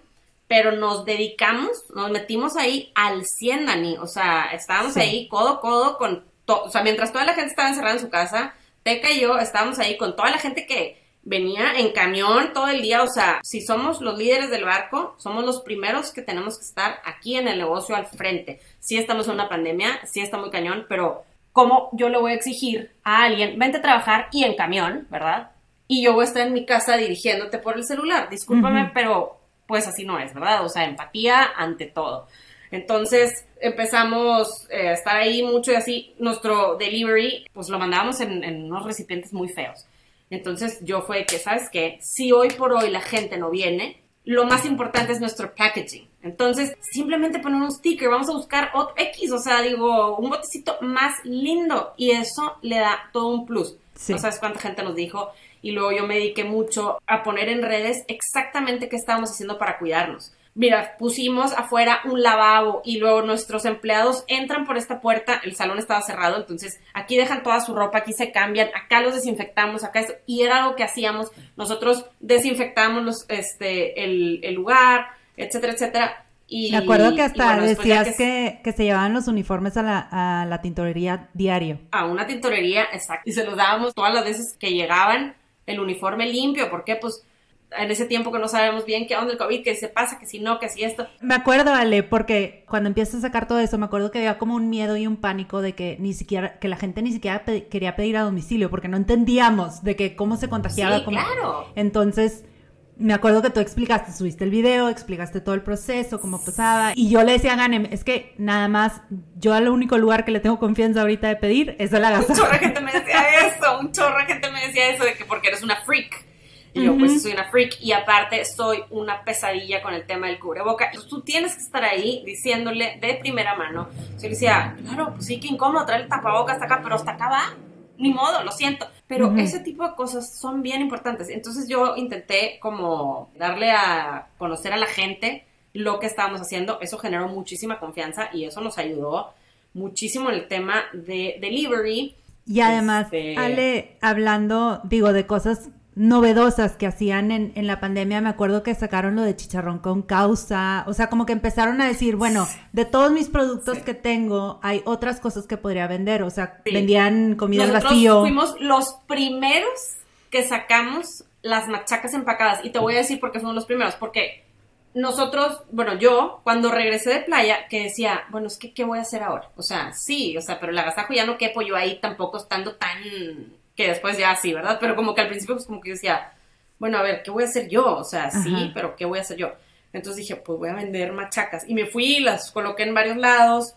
Speaker 2: pero nos dedicamos, nos metimos ahí al 100, Dani. O sea, estábamos ahí codo a codo con todo. O sea, mientras toda la gente estaba encerrada en su casa, Teca y yo estábamos ahí con toda la gente que venía en camión todo el día, o sea, si somos los líderes del barco, somos los primeros que tenemos que estar aquí en el negocio al frente. Sí estamos en una pandemia, sí está muy cañón, pero ¿cómo yo le voy a exigir a alguien, vente a trabajar y en camión, ¿verdad? Y yo voy a estar en mi casa dirigiéndote por el celular. Discúlpame, pero pues así no es, ¿verdad? O sea, empatía ante todo. Entonces empezamos eh, a estar ahí mucho y así nuestro delivery, pues lo mandábamos en, en unos recipientes muy feos. Entonces yo fue que, ¿sabes qué? Si hoy por hoy la gente no viene, lo más importante es nuestro packaging. Entonces, simplemente poner un sticker, vamos a buscar otro X, o sea, digo, un botecito más lindo y eso le da todo un plus. No sabes cuánta gente nos dijo y luego yo me dediqué mucho a poner en redes exactamente qué estábamos haciendo para cuidarnos mira, pusimos afuera un lavabo y luego nuestros empleados entran por esta puerta, el salón estaba cerrado, entonces aquí dejan toda su ropa, aquí se cambian, acá los desinfectamos, acá esto, y era algo que hacíamos, nosotros desinfectamos los, este, el, lugar, etcétera, etcétera. Y,
Speaker 1: Me acuerdo que hasta decías que, que, se llevaban los uniformes a la, a la tintorería diario.
Speaker 2: A una tintorería, exacto. Y se los dábamos todas las veces que llegaban el uniforme limpio. ¿Por qué? Pues en ese tiempo que no sabemos bien qué onda el COVID, que se pasa, que si no, que si esto.
Speaker 1: Me acuerdo, Ale, porque cuando empiezas a sacar todo eso, me acuerdo que había como un miedo y un pánico de que ni siquiera, que la gente ni siquiera quería pedir a domicilio, porque no entendíamos de que cómo se contagiaba.
Speaker 2: Sí, claro.
Speaker 1: Entonces, me acuerdo que tú explicaste, subiste el video, explicaste todo el proceso, cómo pasaba. Y yo le decía a Ganem, es que nada más, yo al único lugar que le tengo confianza ahorita de pedir es a la
Speaker 2: gasa. Un chorro de gente me decía eso, un chorro de gente me decía eso, de que porque eres una freak. Y yo, pues soy una freak y aparte soy una pesadilla con el tema del cubreboca. Entonces tú tienes que estar ahí diciéndole de primera mano. Yo le decía, claro, pues sí, qué incómodo traer el tapabocas hasta acá, pero hasta acá va. Ni modo, lo siento. Pero ese tipo de cosas son bien importantes. Entonces yo intenté como darle a conocer a la gente lo que estábamos haciendo. Eso generó muchísima confianza y eso nos ayudó muchísimo en el tema de delivery.
Speaker 1: Y además, este, Ale, hablando, digo, de cosas novedosas que hacían en, en, la pandemia, me acuerdo que sacaron lo de chicharrón con causa, o sea, como que empezaron a decir, bueno, de todos mis productos que tengo, hay otras cosas que podría vender, o sea, vendían comida al vacío.
Speaker 2: Fuimos los primeros que sacamos las machacas empacadas, y te voy a decir por qué fuimos los primeros, porque nosotros, bueno, yo, cuando regresé de playa, que decía, bueno, es que, ¿qué voy a hacer ahora? O sea, sí, o sea, pero el agasajo ya no quepo yo ahí tampoco estando tan que después ya sí, ¿verdad? Pero como que al principio pues como que decía, bueno, a ver, ¿qué voy a hacer yo? O sea, sí, pero ¿qué voy a hacer yo? Entonces dije, pues voy a vender machacas. Y me fui, las coloqué en varios lados,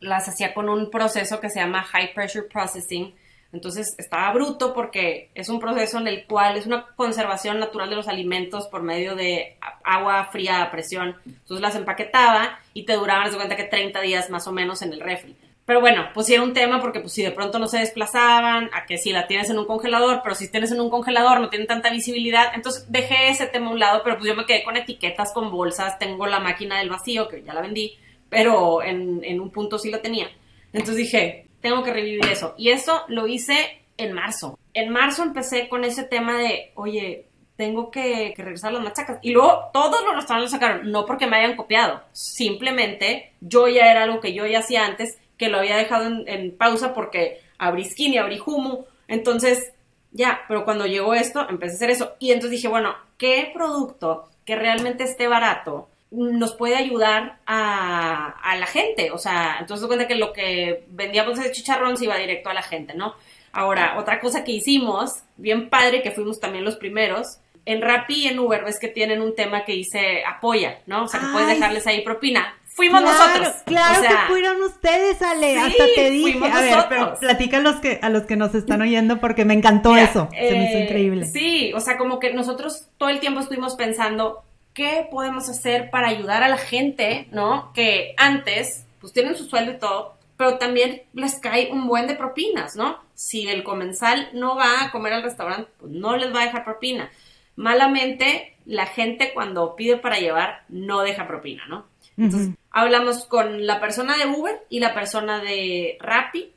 Speaker 2: las hacía con un proceso que se llama High Pressure Processing. Entonces estaba bruto porque es un proceso en el cual es una conservación natural de los alimentos por medio de agua fría a presión. Entonces las empaquetaba y te duraban, de cuenta que 30 días más o menos en el refri. Pero bueno, pues sí era un tema porque pues si de pronto no se desplazaban, a que si la tienes en un congelador, pero si tienes en un congelador no tiene tanta visibilidad, entonces dejé ese tema a un lado, pero pues yo me quedé con etiquetas, con bolsas, tengo la máquina del vacío, que ya la vendí, pero en, en un punto sí la tenía. Entonces dije, tengo que revivir eso. Y eso lo hice en marzo. En marzo empecé con ese tema de, oye, tengo que, que, regresar las machacas. Y luego todos los restaurantes lo sacaron, no porque me hayan copiado, simplemente yo ya era algo que yo ya hacía antes que lo había dejado en, pausa porque abrí skinny, abrí humo. Entonces, ya, pero cuando llegó esto, empecé a hacer eso. Y entonces dije, bueno, ¿qué producto que realmente esté barato nos puede ayudar a, a la gente. O sea, entonces cuenta que lo que vendíamos de chicharrón se iba directo a la gente, ¿no? Ahora, otra cosa que hicimos, bien padre, que fuimos también los primeros, en Rappi y en Uber ves que tienen un tema que dice apoya, ¿no? O sea, que puedes dejarles ahí propina. Fuimos nosotros.
Speaker 1: Claro que fueron ustedes, Ale. Hasta te dije. A ver, pero platica a los que a los que nos están oyendo porque me encantó eso. Se me hizo eh, increíble.
Speaker 2: Sí, o sea, como que nosotros todo el tiempo estuvimos pensando qué podemos hacer para ayudar a la gente, ¿no? Que antes, pues tienen su sueldo y todo, pero también les cae un buen de propinas, ¿no? Si el comensal no va a comer al restaurante, pues no les va a dejar propina. Malamente, la gente cuando pide para llevar no deja propina, ¿no? Entonces, hablamos con la persona de Uber y la persona de Rappi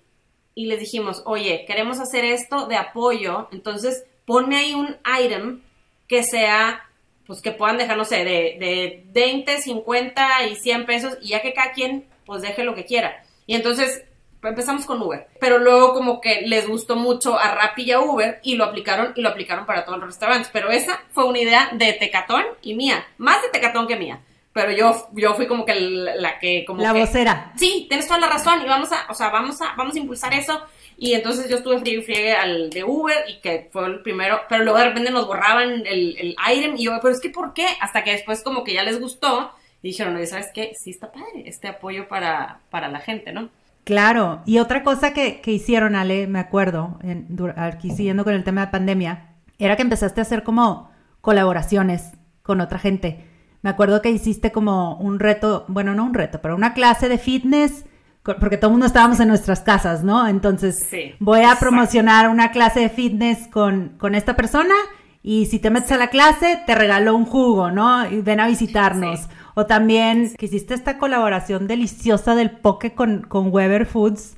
Speaker 2: y les dijimos, oye, queremos hacer esto de apoyo, entonces ponme ahí un item que sea, pues que puedan dejar, no sé, de, de 20, 50 y 100 pesos y ya que cada quien, pues deje lo que quiera. Y entonces empezamos con Uber, pero luego como que les gustó mucho a Rappi y a Uber y lo aplicaron y lo aplicaron para todos los restaurantes, pero esa fue una idea de Tecatón y mía, más de Tecatón que mía. Pero yo, yo fui como que la, que como
Speaker 1: la vocera.
Speaker 2: Sí, tienes toda la razón y vamos a, o sea, vamos a, vamos a impulsar eso. Y entonces yo estuve frío y friegue al de Uber y que fue el primero, pero luego de repente nos borraban el, el item y yo, pero es que ¿por qué? Hasta que después como que ya les gustó y dijeron, oye, ¿sabes qué? Sí está padre este apoyo para, para la gente, ¿no?
Speaker 1: Claro, y otra cosa que, que hicieron, Ale, me acuerdo, en, aquí siguiendo con el tema de pandemia, era que empezaste a hacer como colaboraciones con otra gente. Me acuerdo que hiciste como un reto, bueno, no un reto, pero una clase de fitness, porque todo el mundo estábamos en nuestras casas, ¿no? Entonces, voy a promocionar una clase de fitness con, con esta persona y si te metes a la clase, te regalo un jugo, ¿no? Y ven a visitarnos. O también que hiciste esta colaboración deliciosa del poke con, con Weber Foods.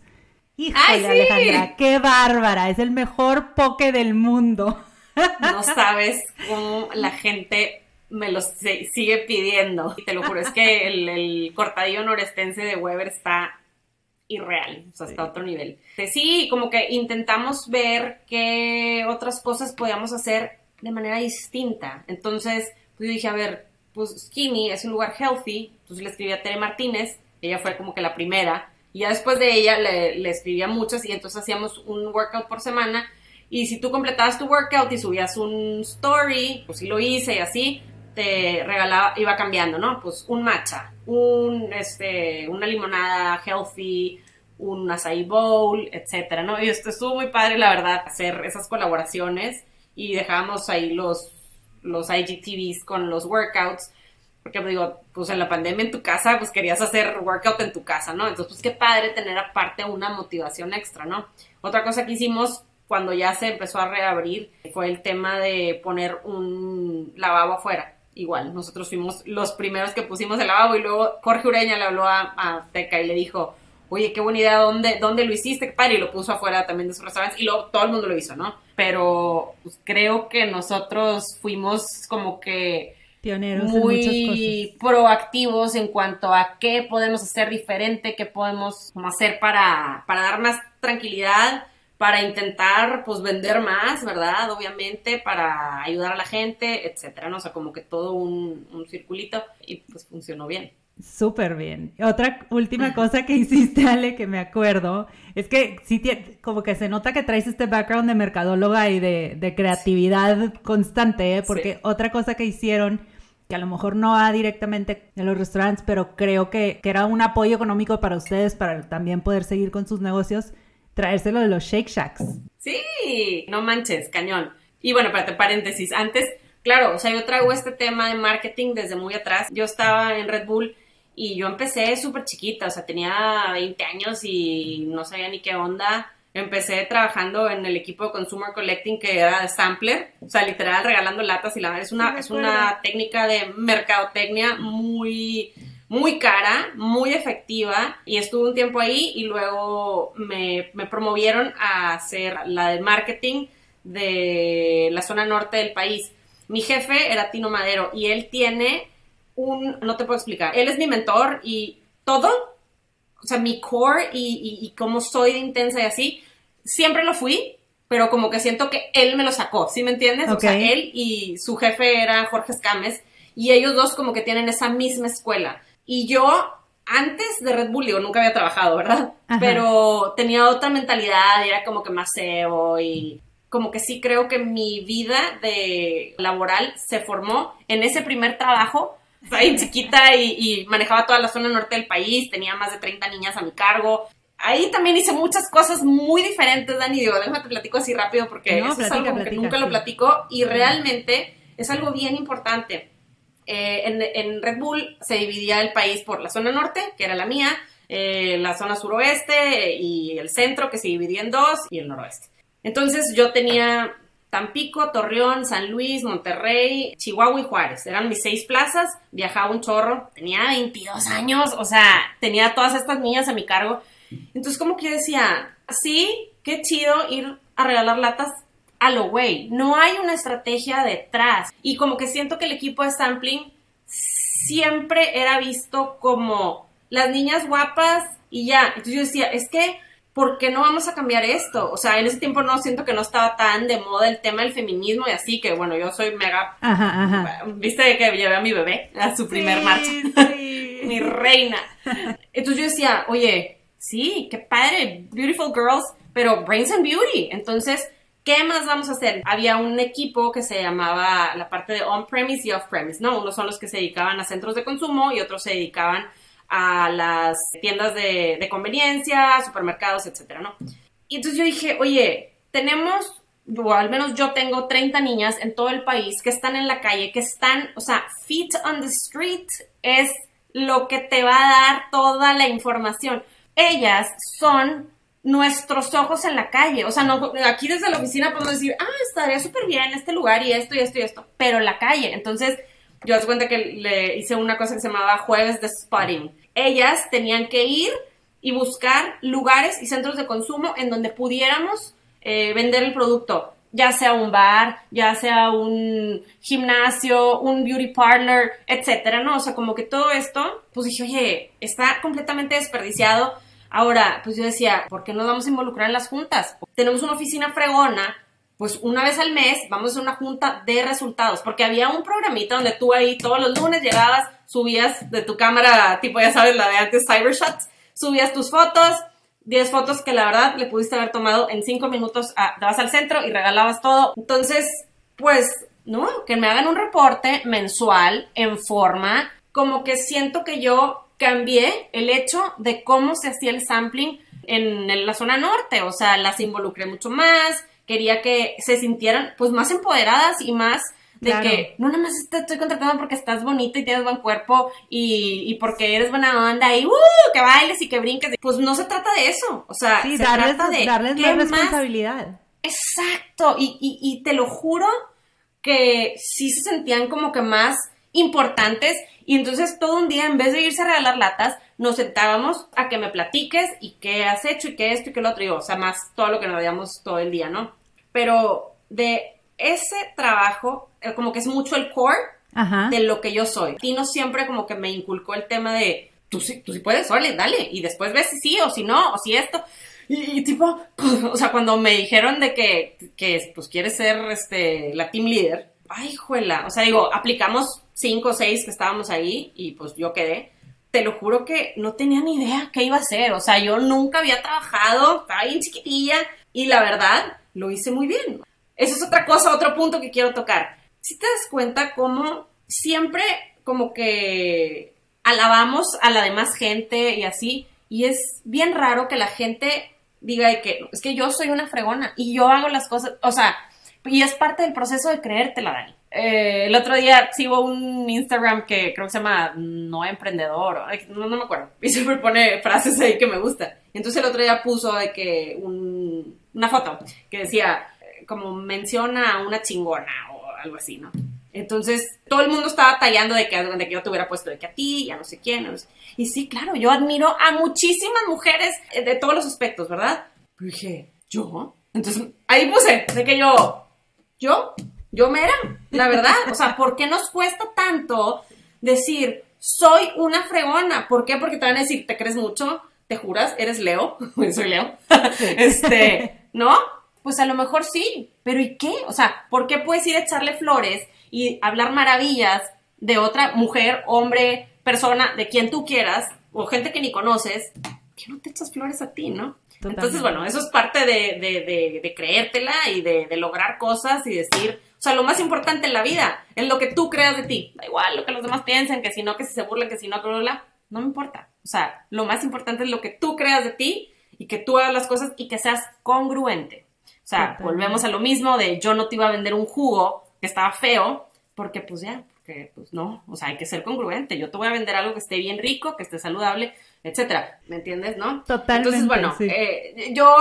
Speaker 1: Híjole, Alejandra, qué bárbara. Es el mejor poke del mundo.
Speaker 2: No sabes cómo la gente me lo sigue pidiendo. Y te lo juro, es que el, cortadillo norestense de Weber está irreal, o sea, está a otro nivel. Sí, como que intentamos ver qué otras cosas podíamos hacer de manera distinta. Entonces, pues yo dije, a ver, pues Skinny es un lugar healthy, entonces le escribí a Tere Martínez, ella fue como que la primera, y ya después de ella le, le escribía muchas y entonces hacíamos un workout por semana, y si tú completabas tu workout y subías un story, pues sí lo hice y así, te regalaba, iba cambiando, ¿no? Pues un matcha, un, este, una limonada healthy, un acai bowl, etcétera, ¿no? Y esto estuvo muy padre, la verdad, hacer esas colaboraciones y dejábamos ahí los los IGTVs con los workouts, porque digo, pues en la pandemia en tu casa, pues querías hacer workout en tu casa, ¿no? Entonces, pues qué padre tener aparte una motivación extra, ¿no? Otra cosa que hicimos cuando ya se empezó a reabrir fue el tema de poner un lavabo afuera. Igual, nosotros fuimos los primeros que pusimos el lavabo y luego Jorge Ureña le habló a, a Teca y le dijo, oye, qué buena idea, ¿dónde, dónde lo hiciste? Padre, y lo puso afuera también de sus restaurantes y luego todo el mundo lo hizo, ¿no? Pero pues, creo que nosotros fuimos como que
Speaker 1: pioneros
Speaker 2: muy proactivos en cuanto a qué podemos hacer diferente, qué podemos hacer para, para dar más tranquilidad, para intentar pues vender más, ¿verdad? Obviamente, para ayudar a la gente, etcétera, ¿no? O sea, como que todo un, un circulito y pues funcionó bien.
Speaker 1: Súper bien. Otra última cosa que hiciste, Ale, que me acuerdo, es que sí, como que se nota que traes este background de mercadóloga y de, creatividad constante, ¿eh? porque otra cosa que hicieron, que a lo mejor no va directamente en los restaurantes, pero creo que, que era un apoyo económico para ustedes, para también poder seguir con sus negocios, traérselo de los Shake Shacks.
Speaker 2: Sí, no manches, cañón. Y bueno, espérate, paréntesis, antes, claro, o sea, yo traigo este tema de marketing desde muy atrás. Yo estaba en Red Bull y yo empecé súper chiquita, o sea, tenía 20 años y no sabía ni qué onda. Empecé trabajando en el equipo de Consumer Collecting que era sampler, o sea, literal regalando latas y la es una, es una técnica de mercadotecnia muy, muy cara, muy efectiva y estuve un tiempo ahí y luego me, me promovieron a hacer la de marketing de la zona norte del país. Mi jefe era Tino Madero y él tiene un, no te puedo explicar, él es mi mentor y todo, o sea, mi core y, y, cómo soy de intensa y así, siempre lo fui, pero como que siento que él me lo sacó, ¿sí me entiendes? O sea, él y su jefe era Jorge Escames y ellos dos como que tienen esa misma escuela. Y yo antes de Red Bull, digo, nunca había trabajado, ¿verdad? Pero tenía otra mentalidad y era como que más SEO y como que sí creo que mi vida de laboral se formó en ese primer trabajo. Ahí chiquita y, manejaba toda la zona norte del país, tenía más de 30 niñas a mi cargo. Ahí también hice muchas cosas muy diferentes, Dani. Digo, déjame te platico así rápido porque eso es algo que nunca lo platico y realmente es algo bien importante eh, en, Red Bull se dividía el país por la zona norte, que era la mía, eh, la zona suroeste y el centro, que se dividía en dos, y el noroeste. Entonces yo tenía Tampico, Torreón, San Luis, Monterrey, Chihuahua y Juárez. Eran mis seis plazas, viajaba un chorro, tenía 22 años, o sea, tenía todas estas niñas a mi cargo. Entonces como que yo decía, sí, qué chido ir a regalar latas a lo güey. No hay una estrategia detrás. Y como que siento que el equipo de sampling siempre era visto como las niñas guapas y ya. Entonces yo decía, es que, ¿por qué no vamos a cambiar esto? O sea, en ese tiempo no siento que no estaba tan de moda el tema del feminismo y así, que bueno, yo soy mega... Viste que llevé a mi bebé a su primer marcha. mi reina. Entonces yo decía, oye, sí, qué padre, beautiful girls, pero brains and beauty. Entonces ¿Qué más vamos a hacer? Había un equipo que se llamaba la parte de on-premise y off-premise, ¿no? Unos son los que se dedicaban a centros de consumo y otros se dedicaban a las tiendas de, conveniencia, supermercados, etcétera, ¿no? Y entonces yo dije, oye, tenemos, o al menos yo tengo 30 niñas en todo el país que están en la calle, que están, o sea, feet on the street es lo que te va a dar toda la información. Ellas son nuestros ojos en la calle. O sea, no, aquí desde la oficina podemos decir, ah, estaría súper bien este lugar y esto y esto y esto, pero la calle. Entonces, yo os cuenta que le hice una cosa que se llamaba jueves de spotting. Ellas tenían que ir y buscar lugares y centros de consumo en donde pudiéramos eh, vender el producto, ya sea un bar, ya sea un gimnasio, un beauty parlor, etcétera, ¿no? O sea, como que todo esto, pues dije, oye, está completamente desperdiciado Ahora, pues yo decía, ¿por qué no vamos a involucrar en las juntas? Tenemos una oficina fregona, pues una vez al mes vamos a hacer una junta de resultados, porque había un programita donde tú ahí todos los lunes llegabas, subías de tu cámara, tipo ya sabes, la de antes Cybershots, subías tus fotos, 10 fotos que la verdad le pudiste haber tomado en 5 minutos, a, vas al centro y regalabas todo. Entonces, pues, ¿no? Que me hagan un reporte mensual en forma, como que siento que yo cambié el hecho de cómo se hacía el sampling en, la zona norte, o sea, las involucré mucho más, quería que se sintieran pues más empoderadas y más de que no nada más te estoy contratando porque estás bonita y tienes buen cuerpo y, porque eres buena onda y uh, que bailes y que brinques. Pues no se trata de eso. O sea, se trata de
Speaker 1: darles la responsabilidad.
Speaker 2: Exacto. Y, y, y te lo juro que sí se sentían como que más importantes y entonces todo un día, en vez de irse a regalar latas, nos sentábamos a que me platiques y qué has hecho y qué esto y qué lo otro. Y, o sea, más todo lo que nos veíamos todo el día, ¿no? Pero de ese trabajo, eh, como que es mucho el core de lo que yo soy. Tino siempre como que me inculcó el tema de, tú sí, tú sí puedes, órale, dale. Y después ves si sí o si no, o si esto. Y, tipo, o sea, cuando me dijeron de que, que pues quieres ser este, la team leader, ay, juela, o sea, digo, aplicamos cinco o seis que estábamos ahí y pues yo quedé. Te lo juro que no tenía ni idea qué iba a hacer. O sea, yo nunca había trabajado, estaba bien chiquitilla y la verdad lo hice muy bien. Eso es otra cosa, otro punto que quiero tocar. Si te das cuenta cómo siempre como que alabamos a la demás gente y así, y es bien raro que la gente diga que es que yo soy una fregona y yo hago las cosas, o sea, y es parte del proceso de creértela, Dani. Eh, el otro día sigo un Instagram que creo que se llama No Emprendedor, no, me acuerdo, y siempre pone frases ahí que me gustan. Entonces el otro día puso de que una foto que decía, eh, como menciona a una chingona o algo así, ¿no? Entonces todo el mundo estaba tallando de que, de que yo te hubiera puesto de que a ti, ya no sé quién. Y sí, claro, yo admiro a muchísimas mujeres de todos los aspectos, ¿verdad? Pero dije, ¿yo? Entonces ahí puse de que yo, yo, yo mera, la verdad. O sea, ¿por qué nos cuesta tanto decir, soy una fregona? ¿Por qué? Porque te van a decir, ¿te crees mucho? ¿Te juras? ¿Eres Leo? soy Leo. este, ¿no? Pues a lo mejor sí, pero ¿y qué? O sea, ¿por qué puedes ir a echarle flores y hablar maravillas de otra mujer, hombre, persona, de quien tú quieras, o gente que ni conoces, que no te echas flores a ti, ¿no? Entonces, bueno, eso es parte de, de, de, creértela y de, lograr cosas y decir, o sea, lo más importante en la vida es lo que tú creas de ti. Da igual lo que los demás piensen, que si no, que si se burlen, que si no, que bla, no me importa. O sea, lo más importante es lo que tú creas de ti y que tú hagas las cosas y que seas congruente. O sea, volvemos a lo mismo de yo no te iba a vender un jugo que estaba feo, porque pues ya, porque pues no, o sea, hay que ser congruente. Yo te voy a vender algo que esté bien rico, que esté saludable, etcétera. ¿Me entiendes, no?
Speaker 1: Totalmente.
Speaker 2: Entonces, bueno, eh, yo,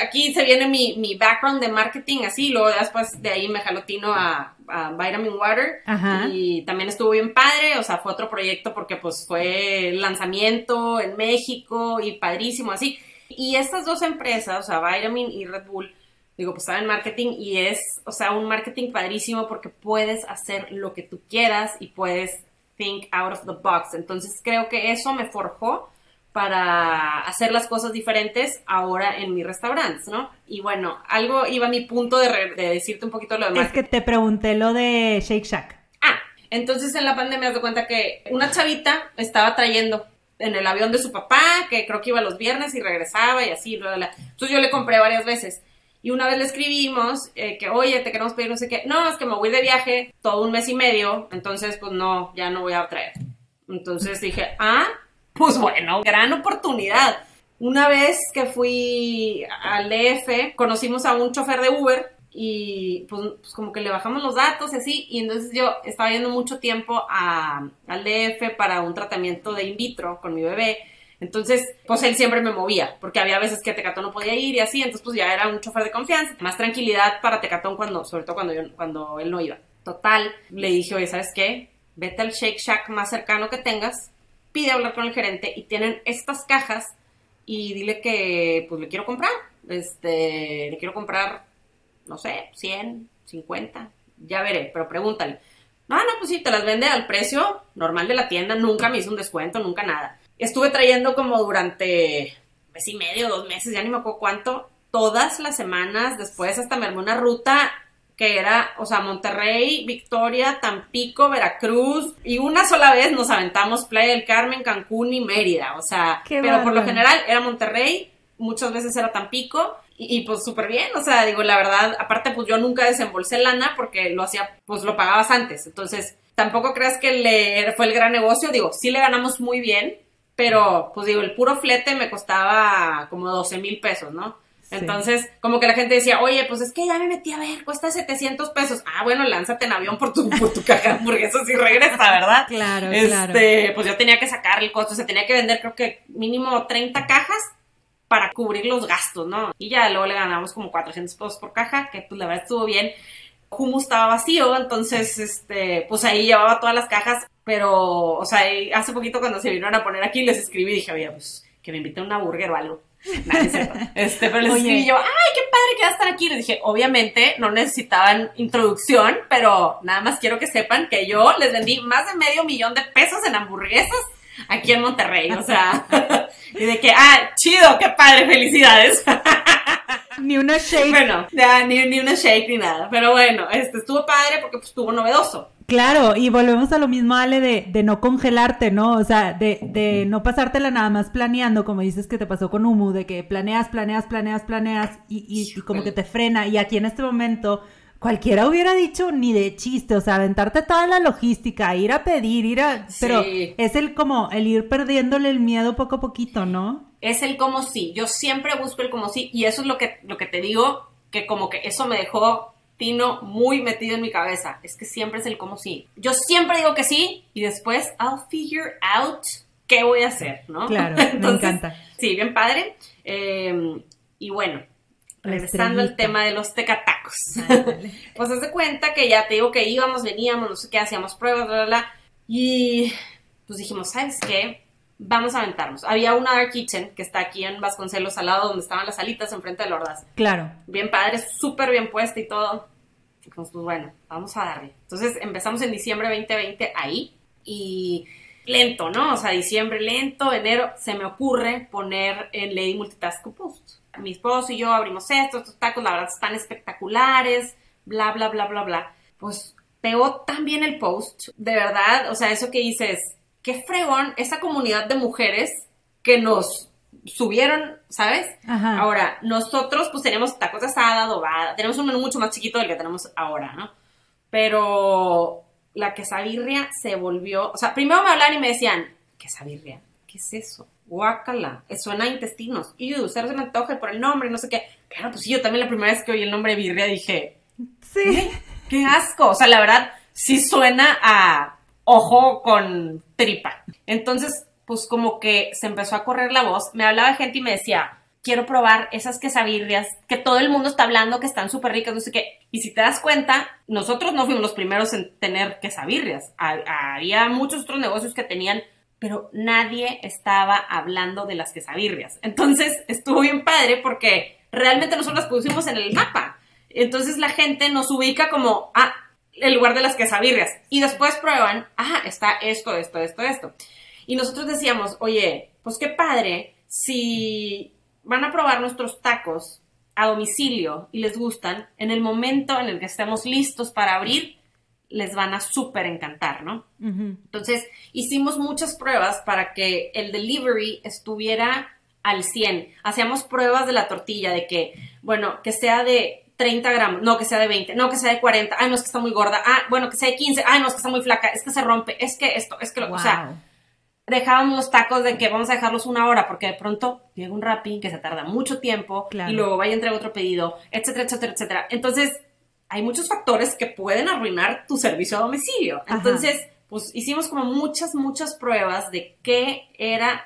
Speaker 2: aquí se viene mi, mi, background de marketing, así, luego después de ahí me jalotino a, a Vitamin Water. Y también estuvo bien padre, o sea, fue otro proyecto porque pues fue lanzamiento en México y padrísimo, así. Y estas dos empresas, o sea, Vitamin y Red Bull, digo, pues estaba en marketing y es, o sea, un marketing padrísimo porque puedes hacer lo que tú quieras y puedes think out of the box. Entonces creo que eso me forjó para hacer las cosas diferentes ahora en mis restaurantes, ¿no? Y bueno, algo iba a mi punto de, decirte un poquito lo demás.
Speaker 1: Es que te pregunté lo de Shake Shack.
Speaker 2: Ah, entonces en la pandemia me doy cuenta que una chavita estaba trayendo en el avión de su papá, que creo que iba los viernes y regresaba y así, bla, bla, Entonces yo le compré varias veces. Y una vez le escribimos eh, que, oye, te queremos pedir no sé qué. No, es que me voy de viaje todo un mes y medio, entonces pues no, ya no voy a traer. Entonces dije, ah, pues bueno, gran oportunidad. Una vez que fui al DF, conocimos a un chofer de Uber y pues, pues, como que le bajamos los datos y así, y entonces yo estaba yendo mucho tiempo a, al DF para un tratamiento de in vitro con mi bebé. Entonces, pues él siempre me movía, porque había veces que Tecatón no podía ir y así, entonces pues ya era un chofer de confianza, más tranquilidad para Tecatón cuando, sobre todo cuando, yo, cuando él no iba. Total, le dije, oye, ¿sabes qué? Vete al Shake Shack más cercano que tengas pide hablar con el gerente y tienen estas cajas y dile que pues le quiero comprar, este, le quiero comprar, no sé, 100, 50, ya veré, pero pregúntale. No, no, pues sí, te las vende al precio normal de la tienda, nunca me hizo un descuento, nunca nada. Estuve trayendo como durante mes y medio, dos meses, ya ni me acuerdo cuánto, todas las semanas, después hasta me armé una ruta que era, o sea, Monterrey, Victoria, Tampico, Veracruz, y una sola vez nos aventamos Playa del Carmen, Cancún y Mérida, o sea, pero por lo general era Monterrey, muchas veces era Tampico, y, pues súper bien, o sea, digo, la verdad, aparte pues yo nunca desembolsé lana porque lo hacía, pues lo pagabas antes, entonces tampoco creas que le fue el gran negocio, digo, sí le ganamos muy bien, pero pues digo, el puro flete me costaba como 12 mil pesos, ¿no? Entonces, como que la gente decía, oye, pues es que ya me metí a ver, cuesta 700 pesos. Ah, bueno, lánzate en avión por tu, por tu caja, porque eso sí regresa, ¿verdad?
Speaker 1: Claro,
Speaker 2: este, Pues yo tenía que sacar el costo, se tenía que vender creo que mínimo 30 cajas para cubrir los gastos, ¿no? Y ya luego le ganamos como 400 pesos por caja, que pues la verdad estuvo bien. Humo estaba vacío, entonces, este, pues ahí llevaba todas las cajas, pero, o sea, hace poquito cuando se vinieron a poner aquí les escribí y dije, oye, pues que me invite a una burger o algo este, pero les escribí yo, ay, qué padre que va a estar aquí. Les dije, obviamente no necesitaban introducción, pero nada más quiero que sepan que yo les vendí más de medio millón de pesos en hamburguesas aquí en Monterrey. O sea, y de que, ah, chido, qué padre, felicidades.
Speaker 1: ni una shake.
Speaker 2: Bueno, ni, ni una shake ni nada. Pero bueno, este estuvo padre porque pues, estuvo novedoso.
Speaker 1: Claro, y volvemos a lo mismo, Ale, de, de no congelarte, ¿no? O sea, de, de no pasártela nada más planeando, como dices que te pasó con Humu, de que planeas, planeas, planeas, planeas y, y, como que te frena. Y aquí en este momento, cualquiera hubiera dicho ni de chiste, o sea, aventarte toda la logística, ir a pedir, ir a... Pero es el como, el ir perdiéndole el miedo poco a poquito, ¿no?
Speaker 2: Es el como sí, yo siempre busco el como sí y eso es lo que, lo que te digo, que como que eso me dejó Tino muy metido en mi cabeza. Es que siempre es el como sí. Yo siempre digo que sí y después I'll figure out qué voy a hacer, ¿no?
Speaker 1: Claro, me encanta.
Speaker 2: Sí, bien padre. Em, y bueno, regresando al tema de los tecatacos. pues haz de cuenta que ya te digo que íbamos, veníamos, no sé qué, hacíamos pruebas, bla, bla, bla. Y pues dijimos, ¿sabes qué? Vamos a aventarnos. Había una Dark Kitchen que está aquí en Vasconcelos, al lado donde estaban las alitas enfrente de Lordas.
Speaker 1: Claro.
Speaker 2: Bien padre, súper bien puesta y todo. Pues, pues bueno, vamos a darle. Entonces empezamos en diciembre 2020 ahí y lento, ¿no? O sea, diciembre lento, enero se me ocurre poner en Lady Multitask Post. Mi esposo y yo abrimos esto, estos tacos, la verdad están espectaculares, bla, bla, bla, bla, bla. Pues pegó tan bien el post, de verdad, o sea, eso que dices, qué fregón esa comunidad de mujeres que nos subieron, ¿sabes?
Speaker 1: Ajá.
Speaker 2: Ahora, nosotros pues tenemos tacos de asada, adobada, tenemos un menú mucho más chiquito del que tenemos ahora, ¿no? Pero la quesabirria se volvió, o sea, primero me hablaban y me decían, quesabirria, ¿qué es eso? Guácala, suena a intestinos. Y usted se me antoja por el nombre, no sé qué. Claro, pues sí, yo también la primera vez que oí el nombre birria dije,
Speaker 1: Sí.
Speaker 2: qué asco. O sea, la verdad, sí suena a ojo con tripa. Entonces, pues como que se empezó a correr la voz. Me hablaba gente y me decía, quiero probar esas quesabirrias que todo el mundo está hablando que están súper ricas, no sé qué. Y si te das cuenta, nosotros no fuimos los primeros en tener quesabirrias. Ha- Había muchos otros negocios que tenían, pero nadie estaba hablando de las quesabirrias. Entonces, estuvo bien padre porque realmente nosotros las pusimos en el mapa. Entonces la gente nos ubica como, ah, el lugar de las quesabirrias. Y después prueban, ah, está esto, esto, esto, esto. Y nosotros decíamos, oye, pues qué padre si van a probar nuestros tacos a domicilio y les gustan, en el momento en el que estemos listos para abrir, les van a súper encantar, ¿no? Entonces, hicimos muchas pruebas para que el delivery estuviera al 100. Hacíamos pruebas de la tortilla, de que, bueno, que sea de 30 gramos, no, que sea de 20, no, que sea de 40, ay, no, es que está muy gorda, ah, bueno, que sea de 15, ay, no, es que está muy flaca, es que se rompe, es que esto, es que lo, o sea,
Speaker 1: Wow.
Speaker 2: dejábamos los tacos de que vamos a dejarlos una hora porque de pronto llega un Rappi que se tarda mucho tiempo
Speaker 1: Claro.
Speaker 2: y luego vaya a entregar otro pedido, etcétera, etcétera, etcétera. Entonces, hay muchos factores que pueden arruinar tu servicio a domicilio.
Speaker 1: Ajá.
Speaker 2: Entonces, pues hicimos como muchas, muchas pruebas de qué era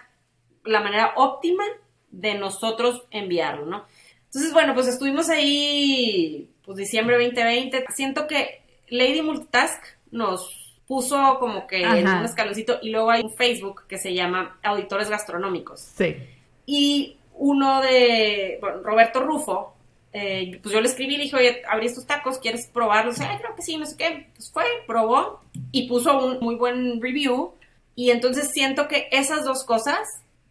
Speaker 2: la manera óptima de nosotros enviarlo, ¿no? Entonces, bueno, pues estuvimos ahí, pues diciembre 2020. Siento que Lady Multitask nos puso como que en
Speaker 1: Ajá.
Speaker 2: un escaloncito y luego hay un Facebook que se llama Auditores Gastronómicos.
Speaker 1: Sí.
Speaker 2: Y uno de, bueno, Roberto Rufo, eh, pues yo le escribí y le dije, oye, abrí estos tacos, ¿quieres probarlos? Ay, creo que sí, no sé qué. Pues fue, probó y puso un muy buen review. Y entonces siento que esas dos cosas,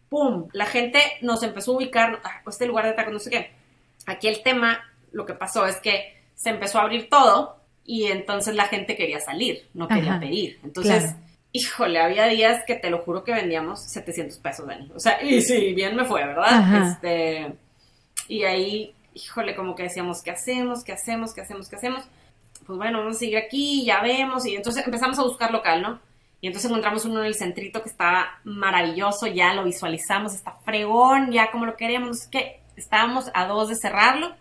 Speaker 2: ¡pum! La gente nos empezó a ubicar, ah, este lugar de tacos, no sé qué. Aquí el tema, lo que pasó es que se empezó a abrir todo y entonces la gente quería salir, no quería
Speaker 1: Ajá,
Speaker 2: pedir. Entonces,
Speaker 1: claro.
Speaker 2: híjole, había días que te lo juro que vendíamos 700 pesos, Dani. O sea, y sí, bien me fue, ¿verdad?
Speaker 1: Ajá.
Speaker 2: Este, y ahí, híjole, como que decíamos, ¿qué hacemos? ¿Qué hacemos? ¿Qué hacemos? ¿Qué hacemos? Pues bueno, vamos a seguir aquí, ya vemos. Y entonces empezamos a buscar local, ¿no? Y entonces encontramos uno en el centrito que estaba maravilloso, ya lo visualizamos, está fregón, ya como lo queríamos, no sé qué. Estábamos a dos de cerrarlo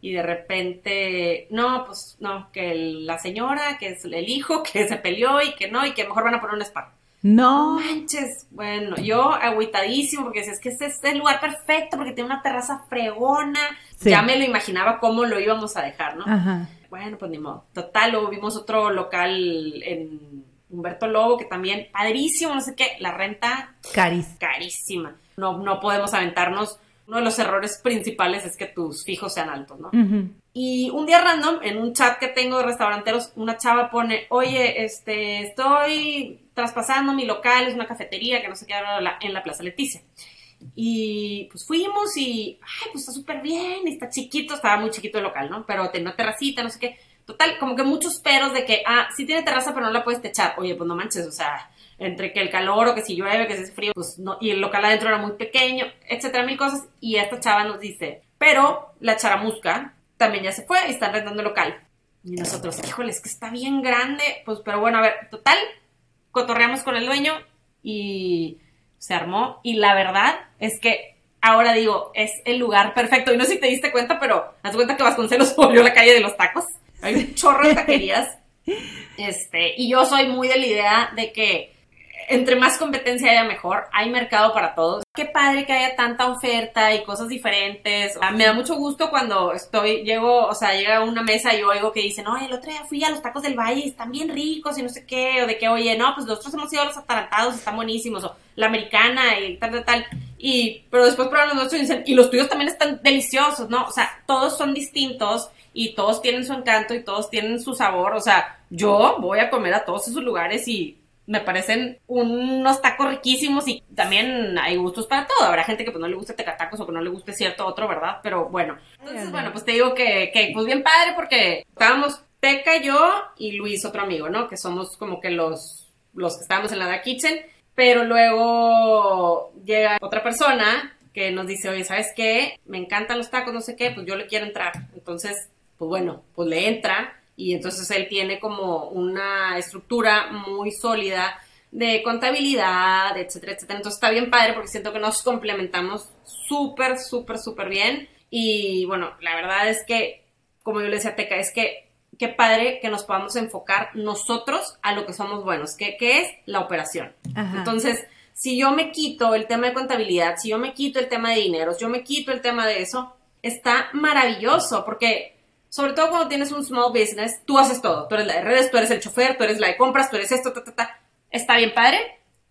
Speaker 2: y de repente, no, pues no, que la señora, que es el hijo, que se peleó y que no, y que mejor van a poner un spa.
Speaker 1: No.
Speaker 2: Manches, bueno, yo agüitadísimo porque decía, es que este es el lugar perfecto porque tiene una terraza fregona.
Speaker 1: Sí.
Speaker 2: Ya me lo imaginaba cómo lo íbamos a dejar, ¿no?
Speaker 1: Ajá.
Speaker 2: Bueno, pues ni modo. Total, luego vimos otro local en Humberto Lobo que también, padrísimo, no sé qué, la renta
Speaker 1: Caris.
Speaker 2: carísima. No, no podemos aventarnos. Uno de los errores principales es que tus fijos sean altos, ¿no?
Speaker 1: Ujú.
Speaker 2: Y un día random, en un chat que tengo de restauranteros, una chava pone, oye, este, estoy traspasando mi local, es una cafetería que no sé qué, en la Plaza Leticia. Y pues fuimos y, ay, pues está súper bien, está chiquito, estaba muy chiquito el local, ¿no? Pero tenía una terracita, no sé qué. Total, como que muchos peros de que, ah, sí tiene terraza, pero no la puedes techar. Oye, pues no manches, o sea, entre que el calor o que si llueve, que si hace frío, pues no, y el local adentro era muy pequeño, etcétera, mil cosas. Y esta chava nos dice, pero la charamusca también ya se fue y están rentando local. Y nosotros, híjole, es que está bien grande, pues, pero bueno, a ver, total, cotorreamos con el dueño y se armó. Y la verdad es que ahora digo, es el lugar perfecto. Y no sé si te diste cuenta, pero haz cuenta que Vasconcelos volvió la calle de los tacos. Hay un chorro de taquerías. Este, y yo soy muy de la idea de que entre más competencia haya mejor, hay mercado para todos. Qué padre que haya tanta oferta y cosas diferentes. Ah, Me da mucho gusto cuando estoy, llego, o sea, llega a una mesa y oigo que dicen, oye, el otro día fui a los tacos del valle están bien ricos y no sé qué, o de que, oye, no, pues nosotros hemos ido a los atarantados, están buenísimos, o la americana y tal, tal, tal. Y, pero después prueban los nuestros y dicen, y los tuyos también están deliciosos, ¿no? O sea, todos son distintos y todos tienen su encanto y todos tienen su sabor. O sea, yo voy a comer a todos esos lugares y me parecen unos tacos riquísimos y también hay gustos para todo. Habrá gente que pues no le guste tecatacos o que no le guste cierto otro, ¿verdad? Pero bueno. Entonces, bueno, pues te digo que, que pues bien padre porque estábamos Teca, yo y Luis, otro amigo, ¿no? Que somos como que los, los que estábamos en la Da Kitchen. Pero luego llega otra persona que nos dice, oye, ¿sabes qué? Me encantan los tacos, no sé qué, pues yo le quiero entrar. Entonces, pues bueno, pues le entra y entonces él tiene como una estructura muy sólida de contabilidad, etcétera, etcétera. Entonces está bien padre porque siento que nos complementamos súper, súper, súper bien. Y bueno, la verdad es que, como yo le decía a Teca, es que qué padre que nos podamos enfocar nosotros a lo que somos buenos, que, es la operación. Entonces, si yo me quito el tema de contabilidad, si yo me quito el tema de dineros, yo me quito el tema de eso, está maravilloso porque sobre todo cuando tienes un small business, tú haces todo. Tú eres la de redes, tú eres el chofer, tú eres la de compras, tú eres esto, ta, ta, ta. Está bien padre,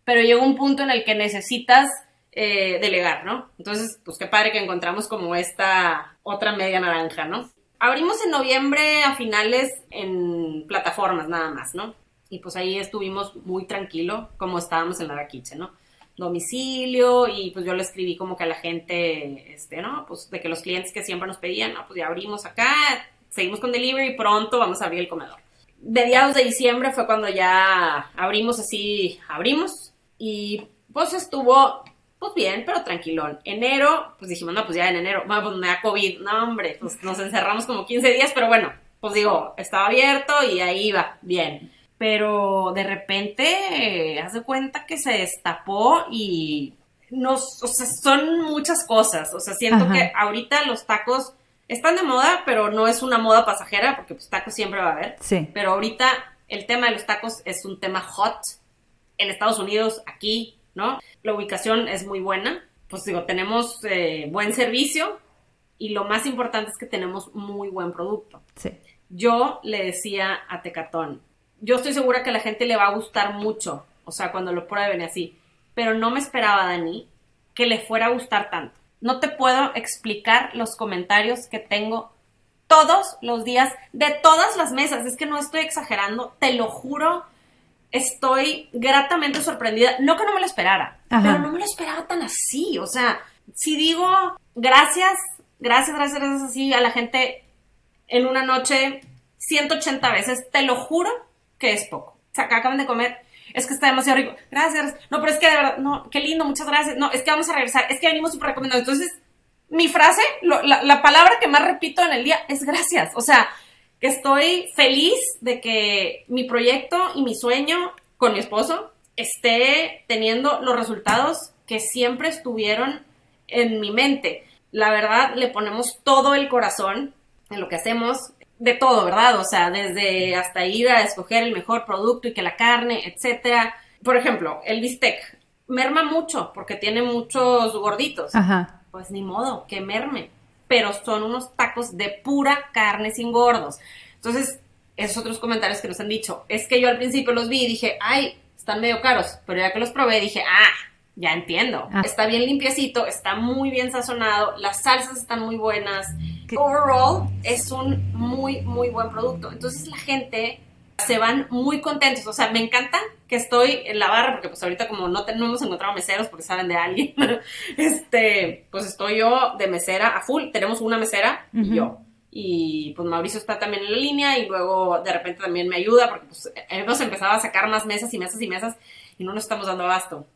Speaker 2: pero llega un punto en el que necesitas eh, delegar, ¿no? Entonces, pues qué padre que encontramos como esta otra media naranja, ¿no? Abrimos en noviembre a finales en plataformas nada más, ¿no? Y pues ahí estuvimos muy tranquilo, como estábamos en la Kitchen, ¿no? Domicilio, y pues yo le escribí como que a la gente, este, ¿no? Pues de que los clientes que siempre nos pedían, ¿no? Pues ya abrimos acá, seguimos con delivery, pronto vamos a abrir el comedor. Mediados de diciembre fue cuando ya abrimos así, abrimos, y pues estuvo pues bien, pero tranquilón. Enero, pues dijimos, no, pues ya en enero, bueno, pues me da COVID, no, hombre, pues nos encerramos como 15 días, pero bueno, pues digo, estaba abierto y ahí iba, bien. Pero de repente, eh, haz de cuenta que se destapó y nos, o sea, son muchas cosas. O sea, siento que ahorita los tacos están de moda, pero no es una moda pasajera, porque pues tacos siempre va a haber.
Speaker 1: Sí.
Speaker 2: Pero ahorita el tema de los tacos es un tema hot en Estados Unidos, aquí, ¿no? La ubicación es muy buena, pues digo, tenemos eh, buen servicio y lo más importante es que tenemos muy buen producto.
Speaker 1: Sí.
Speaker 2: Yo le decía a Tecatón, yo estoy segura que a la gente le va a gustar mucho, o sea, cuando lo prueben así, pero no me esperaba, Dani, que le fuera a gustar tanto. No te puedo explicar los comentarios que tengo todos los días de todas las mesas, es que no estoy exagerando, te lo juro estoy gratamente sorprendida. No que no me lo esperara, pero no me lo esperaba tan así. O sea, si digo gracias, gracias, gracias, gracias así a la gente en una noche 180 veces, te lo juro que es poco. O acaban de comer. Es que está demasiado rico. Gracias. No, pero es que de verdad, no, qué lindo, muchas gracias. No, es que vamos a regresar. Es que venimos súper recomendados. Entonces, mi frase, la palabra que más repito en el día es gracias. O sea, que estoy feliz de que mi proyecto y mi sueño con mi esposo esté teniendo los resultados que siempre estuvieron en mi mente. La verdad, le ponemos todo el corazón en lo que hacemos, de todo, ¿verdad? O sea, desde hasta ir a escoger el mejor producto y que la carne, etcétera. Por ejemplo, el bistec merma mucho porque tiene muchos gorditos.
Speaker 1: Ajá.
Speaker 2: Pues ni modo, que merme pero son unos tacos de pura carne sin gordos. Entonces, esos otros comentarios que nos han dicho, es que yo al principio los vi y dije, ay, están medio caros, pero ya que los probé dije, ah, ya entiendo. Ah. Está bien limpiecito, está muy bien sazonado, las salsas están muy buenas. Overall, es un muy, muy buen producto. Entonces la gente se van muy contentos. O sea, me encanta que estoy en la barra, porque pues ahorita como no, hemos encontrado meseros porque saben de alguien, este, pues estoy yo de mesera a full. Tenemos una mesera y yo. Y pues Mauricio está también en la línea y luego de repente también me ayuda porque pues hemos empezado a sacar más mesas y mesas y mesas y no nos estamos dando abasto.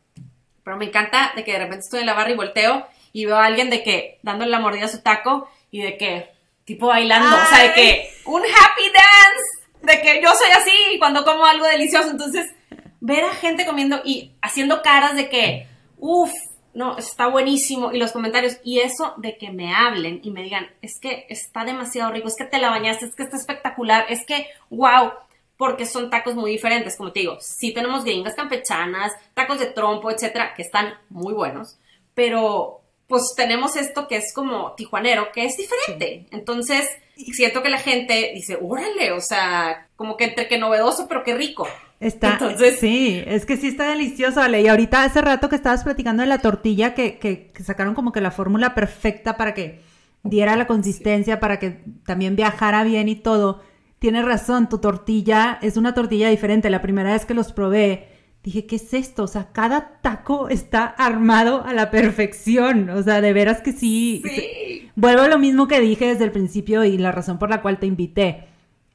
Speaker 2: Pero me encanta de que de repente estoy en la barra y volteo y veo a alguien de que dándole la mordida a su taco y de que tipo bailando, o sea, de que un happy dance de que yo soy así cuando como algo delicioso. Entonces, ver a gente comiendo y haciendo caras de que, uff, no, está buenísimo. Y los comentarios, y eso de que me hablen y me digan, es que está demasiado rico, es que te la bañaste, es que está espectacular, es que, wow, porque son tacos muy diferentes, como te digo, sí tenemos gringas campechanas, tacos de trompo, etcétera, que están muy buenos, pero pues tenemos esto que es como tijuanero, que es diferente. Entonces, siento que la gente dice, órale, o sea, como que entre que novedoso, pero qué rico.
Speaker 1: Está, Entonces, sí, es que sí está delicioso, Ale. Y ahorita hace rato que estabas platicando de la tortilla, que, que, sacaron como que la fórmula perfecta para que diera la consistencia, para que también viajara bien y todo. Tienes razón, tu tortilla es una tortilla diferente. La primera vez que los probé, dije, ¿qué es esto? O sea, cada taco está armado a la perfección. O sea, de veras que sí.
Speaker 2: sí.
Speaker 1: Vuelvo a lo mismo que dije desde el principio y la razón por la cual te invité.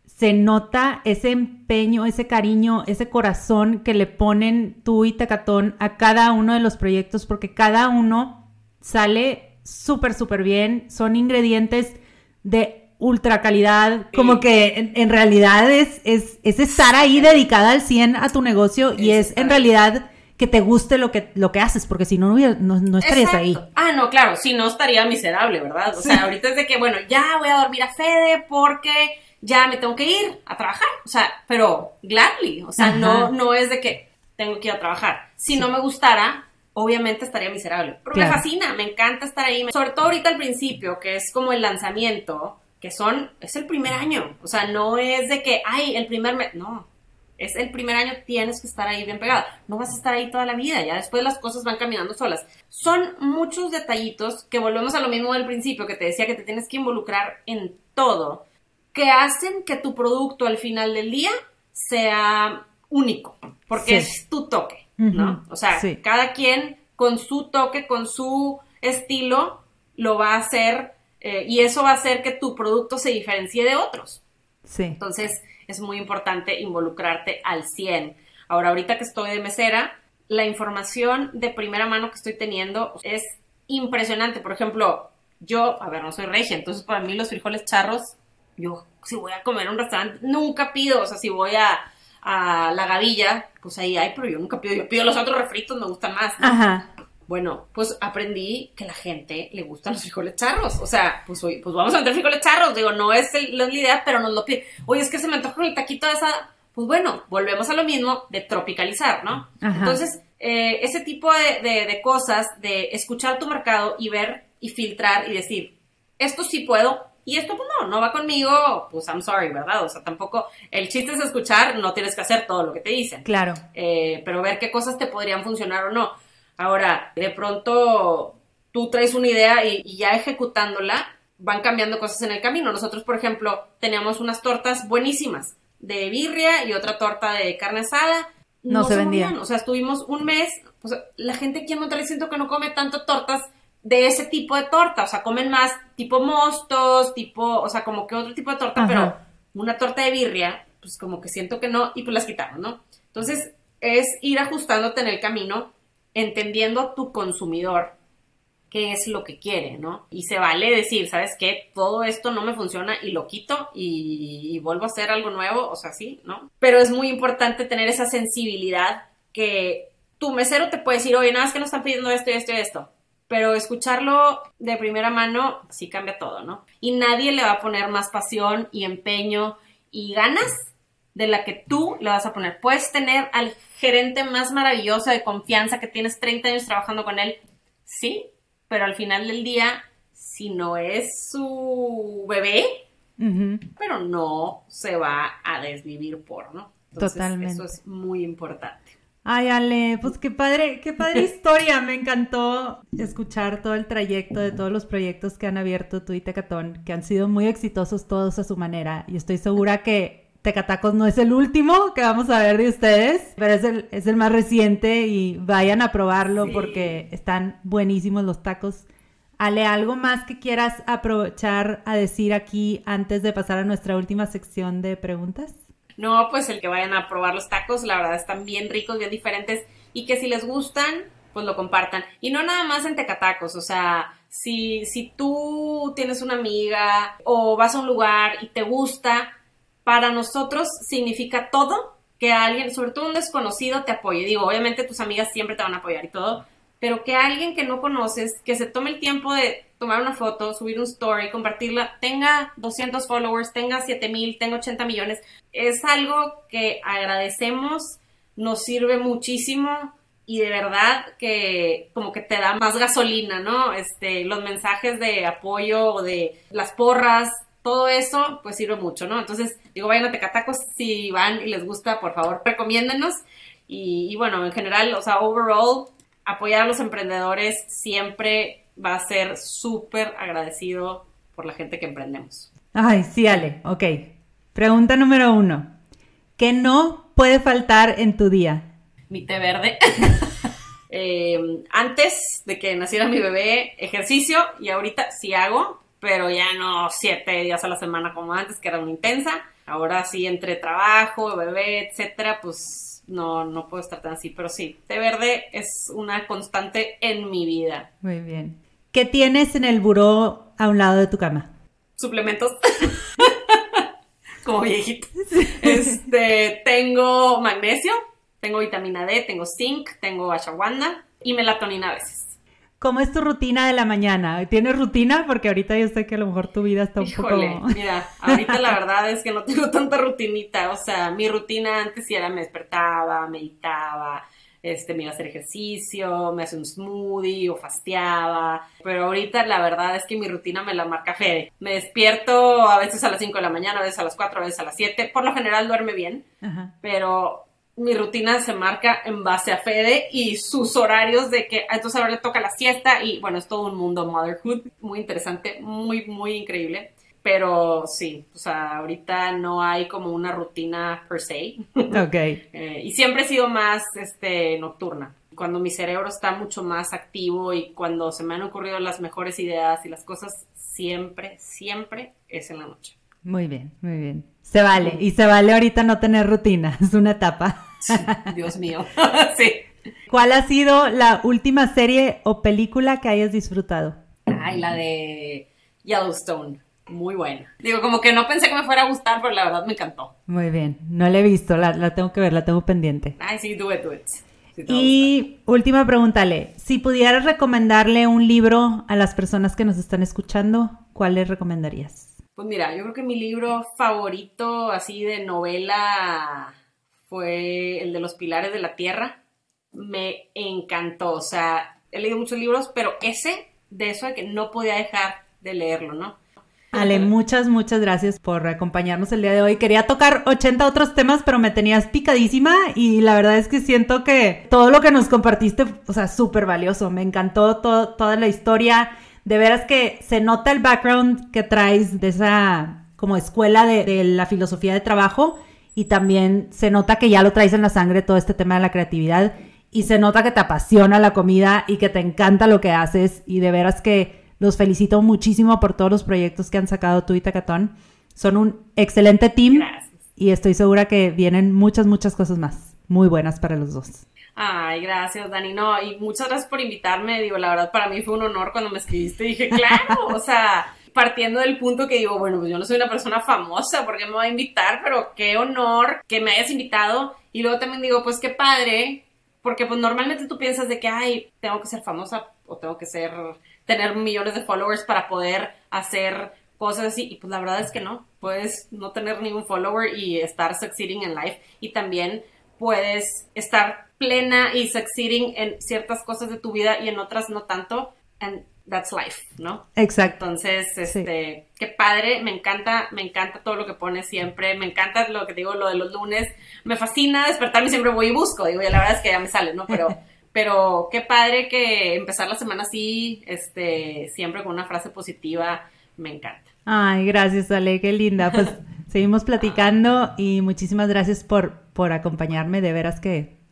Speaker 1: se nota ese empeño, ese cariño, ese corazón que le ponen tú y Tecatón a cada uno de los proyectos, porque cada uno sale súper, súper bien. Son ingredientes de ultra calidad, como que en, realidad es, es, estar ahí dedicada al 100 a tu negocio y es en realidad que te guste lo que, lo que haces, porque si no, no, no estarías ahí.
Speaker 2: Ah, no, claro, si no estaría miserable, ¿verdad? O sea, ahorita es de que, bueno, ya voy a dormir a Fede porque ya me tengo que ir a trabajar, o sea, pero gladly, o sea, no, no es de que tengo que ir a trabajar. Si no me gustara, obviamente estaría miserable. Pero me fascina, me encanta estar ahí, sobre todo ahorita al principio, que es como el lanzamiento, que son, es el primer año, o sea, no es de que, ay, el primer mes, no, es el primer año, tienes que estar ahí bien pegada. No vas a estar ahí toda la vida, ya después las cosas van caminando solas. Son muchos detallitos que volvemos a lo mismo del principio, que te decía que te tienes que involucrar en todo, que hacen que tu producto al final del día sea único, porque es tu toque, ¿no? O sea, cada quien con su toque, con su estilo, lo va a hacer eh, y eso va a hacer que tu producto se diferencie de otros. Sí. Entonces, es muy importante involucrarte al 100. Ahora, ahorita que estoy de mesera, la información de primera mano que estoy teniendo es impresionante. Por ejemplo, yo, a ver, no soy regia, entonces para mí los frijoles charros, yo si voy a comer en un restaurante, nunca pido, o sea, si voy a, a la gavilla, pues ahí hay, pero yo nunca pido, yo pido los otros refritos, me gustan más. Ajá. Bueno, pues aprendí que la gente le gustan los frijoles charros. O sea, pues, pues vamos a meter frijoles charros. Digo, no es, la idea, pero nos lo pide. Oye, es que se me antoja el taquito de esa. Pues bueno, volvemos a lo mismo de tropicalizar, ¿no? Entonces, eh, ese tipo de, cosas, de escuchar tu mercado y ver y filtrar y decir, esto sí puedo, y esto, pues no, no va conmigo, pues I'm sorry, ¿verdad? O sea, tampoco, el chiste es escuchar, no tienes que hacer todo lo que te dicen.
Speaker 1: Claro.
Speaker 2: Eh, pero ver qué cosas te podrían funcionar o no. Ahora, de pronto tú traes una idea y, ya ejecutándola van cambiando cosas en el camino. Nosotros, por ejemplo, teníamos unas tortas buenísimas de birria y otra torta de carne asada.
Speaker 1: No, se, vendían.
Speaker 2: O sea, estuvimos un mes. Sea, la gente aquí en Monterrey siento que no come tanto tortas de ese tipo de torta. O sea, comen más tipo mostos, tipo, o sea, como que otro tipo de torta, pero una torta de birria, pues como que siento que no, y pues las quitamos, ¿no? Entonces, es ir ajustándote en el camino entendiendo tu consumidor qué es lo que quiere, ¿no? Y se vale decir, ¿sabes qué? Todo esto no me funciona y lo quito y, vuelvo a hacer algo nuevo, o sea, sí, ¿no? Pero es muy importante tener esa sensibilidad que tu mesero te puede decir, oye, nada, es que no están pidiendo esto y esto y esto. Pero escucharlo de primera mano sí cambia todo, ¿no? Y nadie le va a poner más pasión y empeño y ganas de la que tú le vas a poner. Puedes tener al gerente más maravilloso de confianza que tienes 30 años trabajando con él, sí, pero al final del día, si no es su bebé, pero no se va a desvivir por, ¿no? Totalmente. Eso es muy importante.
Speaker 1: Ay, Ale, pues qué padre, qué padre historia. Me encantó escuchar todo el trayecto de todos los proyectos que han abierto tú y Tecatón, que han sido muy exitosos todos a su manera. Y estoy segura que Tecatacos no es el último que vamos a ver de ustedes, pero es el, es el más reciente y vayan a probarlo porque están buenísimos los tacos. Ale, ¿algo más que quieras aprovechar a decir aquí antes de pasar a nuestra última sección de preguntas?
Speaker 2: No, pues el que vayan a probar los tacos, la verdad están bien ricos, bien diferentes y que si les gustan, pues lo compartan. Y no nada más en Tecatacos, o sea, si, si tú tienes una amiga o vas a un lugar y te gusta, para nosotros significa todo que alguien, sobre todo un desconocido, te apoye. Digo, obviamente tus amigas siempre te van a apoyar y todo, pero que alguien que no conoces, que se tome el tiempo de tomar una foto, subir un story, compartirla, tenga 200 followers, tenga 7000, tenga 80 millones, es algo que agradecemos, nos sirve muchísimo y de verdad que como que te da más gasolina, ¿no? Este, los mensajes de apoyo o de las porras, todo eso pues sirve mucho, ¿no? Entonces, digo, vayan a Tecatacos si van y les gusta, por favor, recomiéndenos. Y, bueno, en general, o sea, overall, apoyar a los emprendedores siempre va a ser súper agradecido por la gente que emprendemos.
Speaker 1: Ay, sí, Ale, ok. Pregunta número uno. ¿Qué no puede faltar en tu día?
Speaker 2: Mi té verde. Eh, antes de que naciera mi bebé, ejercicio y ahorita sí hago, pero ya no siete días a la semana como antes, que era una intensa. Ahora sí, entre trabajo, bebé, etcétera, pues no, no puedo estar tan así, pero sí, té verde es una constante en mi vida.
Speaker 1: Muy bien. ¿Qué tienes en el buró a un lado de tu cama?
Speaker 2: Suplementos. Como viejito. Este, tengo magnesio, tengo vitamina D, tengo zinc, tengo ashwagandha y melatonina a veces.
Speaker 1: ¿Cómo es tu rutina de la mañana? ¿Tienes rutina? Porque ahorita yo sé que a lo mejor tu vida está un
Speaker 2: Híjole,
Speaker 1: poco...
Speaker 2: mira, ahorita la verdad es que no tengo tanta rutinita. O sea, mi rutina antes sí era me despertaba, meditaba, este, me iba a hacer ejercicio, me hacía un smoothie o fasteaba. Pero ahorita la verdad es que mi rutina me la marca Fede. Me despierto a veces a las 5 de la mañana, a veces a las 4, a veces a las 7. Por lo general duerme bien,
Speaker 1: Ajá.
Speaker 2: pero mi rutina se marca en base a Fede y sus horarios de que entonces ahora le toca la siesta y bueno, es todo un mundo motherhood muy interesante, muy, muy increíble. Pero sí, o sea, ahorita no hay como una rutina per se.
Speaker 1: Ok.
Speaker 2: Eh, y siempre he sido más este, nocturna. Cuando mi cerebro está mucho más activo y cuando se me han ocurrido las mejores ideas y las cosas, siempre, siempre es en la noche.
Speaker 1: Muy bien, muy bien. Se vale. Y se vale ahorita no tener rutina. Es una etapa.
Speaker 2: Dios mío. sí.
Speaker 1: ¿Cuál ha sido la última serie o película que hayas disfrutado?
Speaker 2: Ay, la de Yellowstone. Muy buena. Digo, como que no pensé que me fuera a gustar, pero la verdad me encantó.
Speaker 1: Muy bien. No la he visto. La, la tengo que ver. La tengo pendiente.
Speaker 2: Ay, sí, do it, do it. Sí
Speaker 1: Y última pregunta, Ale. Si pudieras recomendarle un libro a las personas que nos están escuchando, ¿cuál les recomendarías?
Speaker 2: Pues mira, yo creo que mi libro favorito así de novela fue el de los pilares de la tierra. Me encantó, o sea, he leído muchos libros, pero ese, de eso de que no podía dejar de leerlo, ¿no?
Speaker 1: Ale, muchas, muchas gracias por acompañarnos el día de hoy. Quería tocar 80 otros temas, pero me tenías picadísima y la verdad es que siento que todo lo que nos compartiste, o sea, súper valioso. Me encantó toda la historia. De veras que se nota el background que traes de esa como escuela de, de la filosofía de trabajo y también se nota que ya lo traes en la sangre todo este tema de la creatividad y se nota que te apasiona la comida y que te encanta lo que haces y de veras que los felicito muchísimo por todos los proyectos que han sacado tú y Tacatón. Son un excelente team
Speaker 2: Gracias.
Speaker 1: y estoy segura que vienen muchas, muchas cosas más muy buenas para los dos.
Speaker 2: Ay, gracias, Dani. No, y muchas gracias por invitarme. Digo, la verdad, para mí fue un honor cuando me escribiste. Dije, claro, o sea, partiendo del punto que digo, bueno, pues yo no soy una persona famosa, ¿por qué me va a invitar? Pero qué honor que me hayas invitado. Y luego también digo, pues qué padre, porque pues normalmente tú piensas de que, ay, tengo que ser famosa o tengo que ser, tener millones de followers para poder hacer cosas así. Y pues la verdad es que no. Puedes no tener ningún follower y estar succeeding en life. Y también puedes estar plena y succeeding en ciertas cosas de tu vida y en otras no tanto. That's life, ¿no?
Speaker 1: Exacto.
Speaker 2: Entonces, este, qué padre, me encanta, me encanta todo lo que pones siempre, me encanta lo que digo, lo de los lunes, me fascina despertarme, siempre voy y busco, digo, ya la verdad es que ya me sale, ¿no? Pero, pero qué padre que empezar la semana así, este, siempre con una frase positiva, me encanta.
Speaker 1: Ay, gracias, Ale, qué linda. Pues seguimos platicando y muchísimas gracias por, por acompañarme. De veras que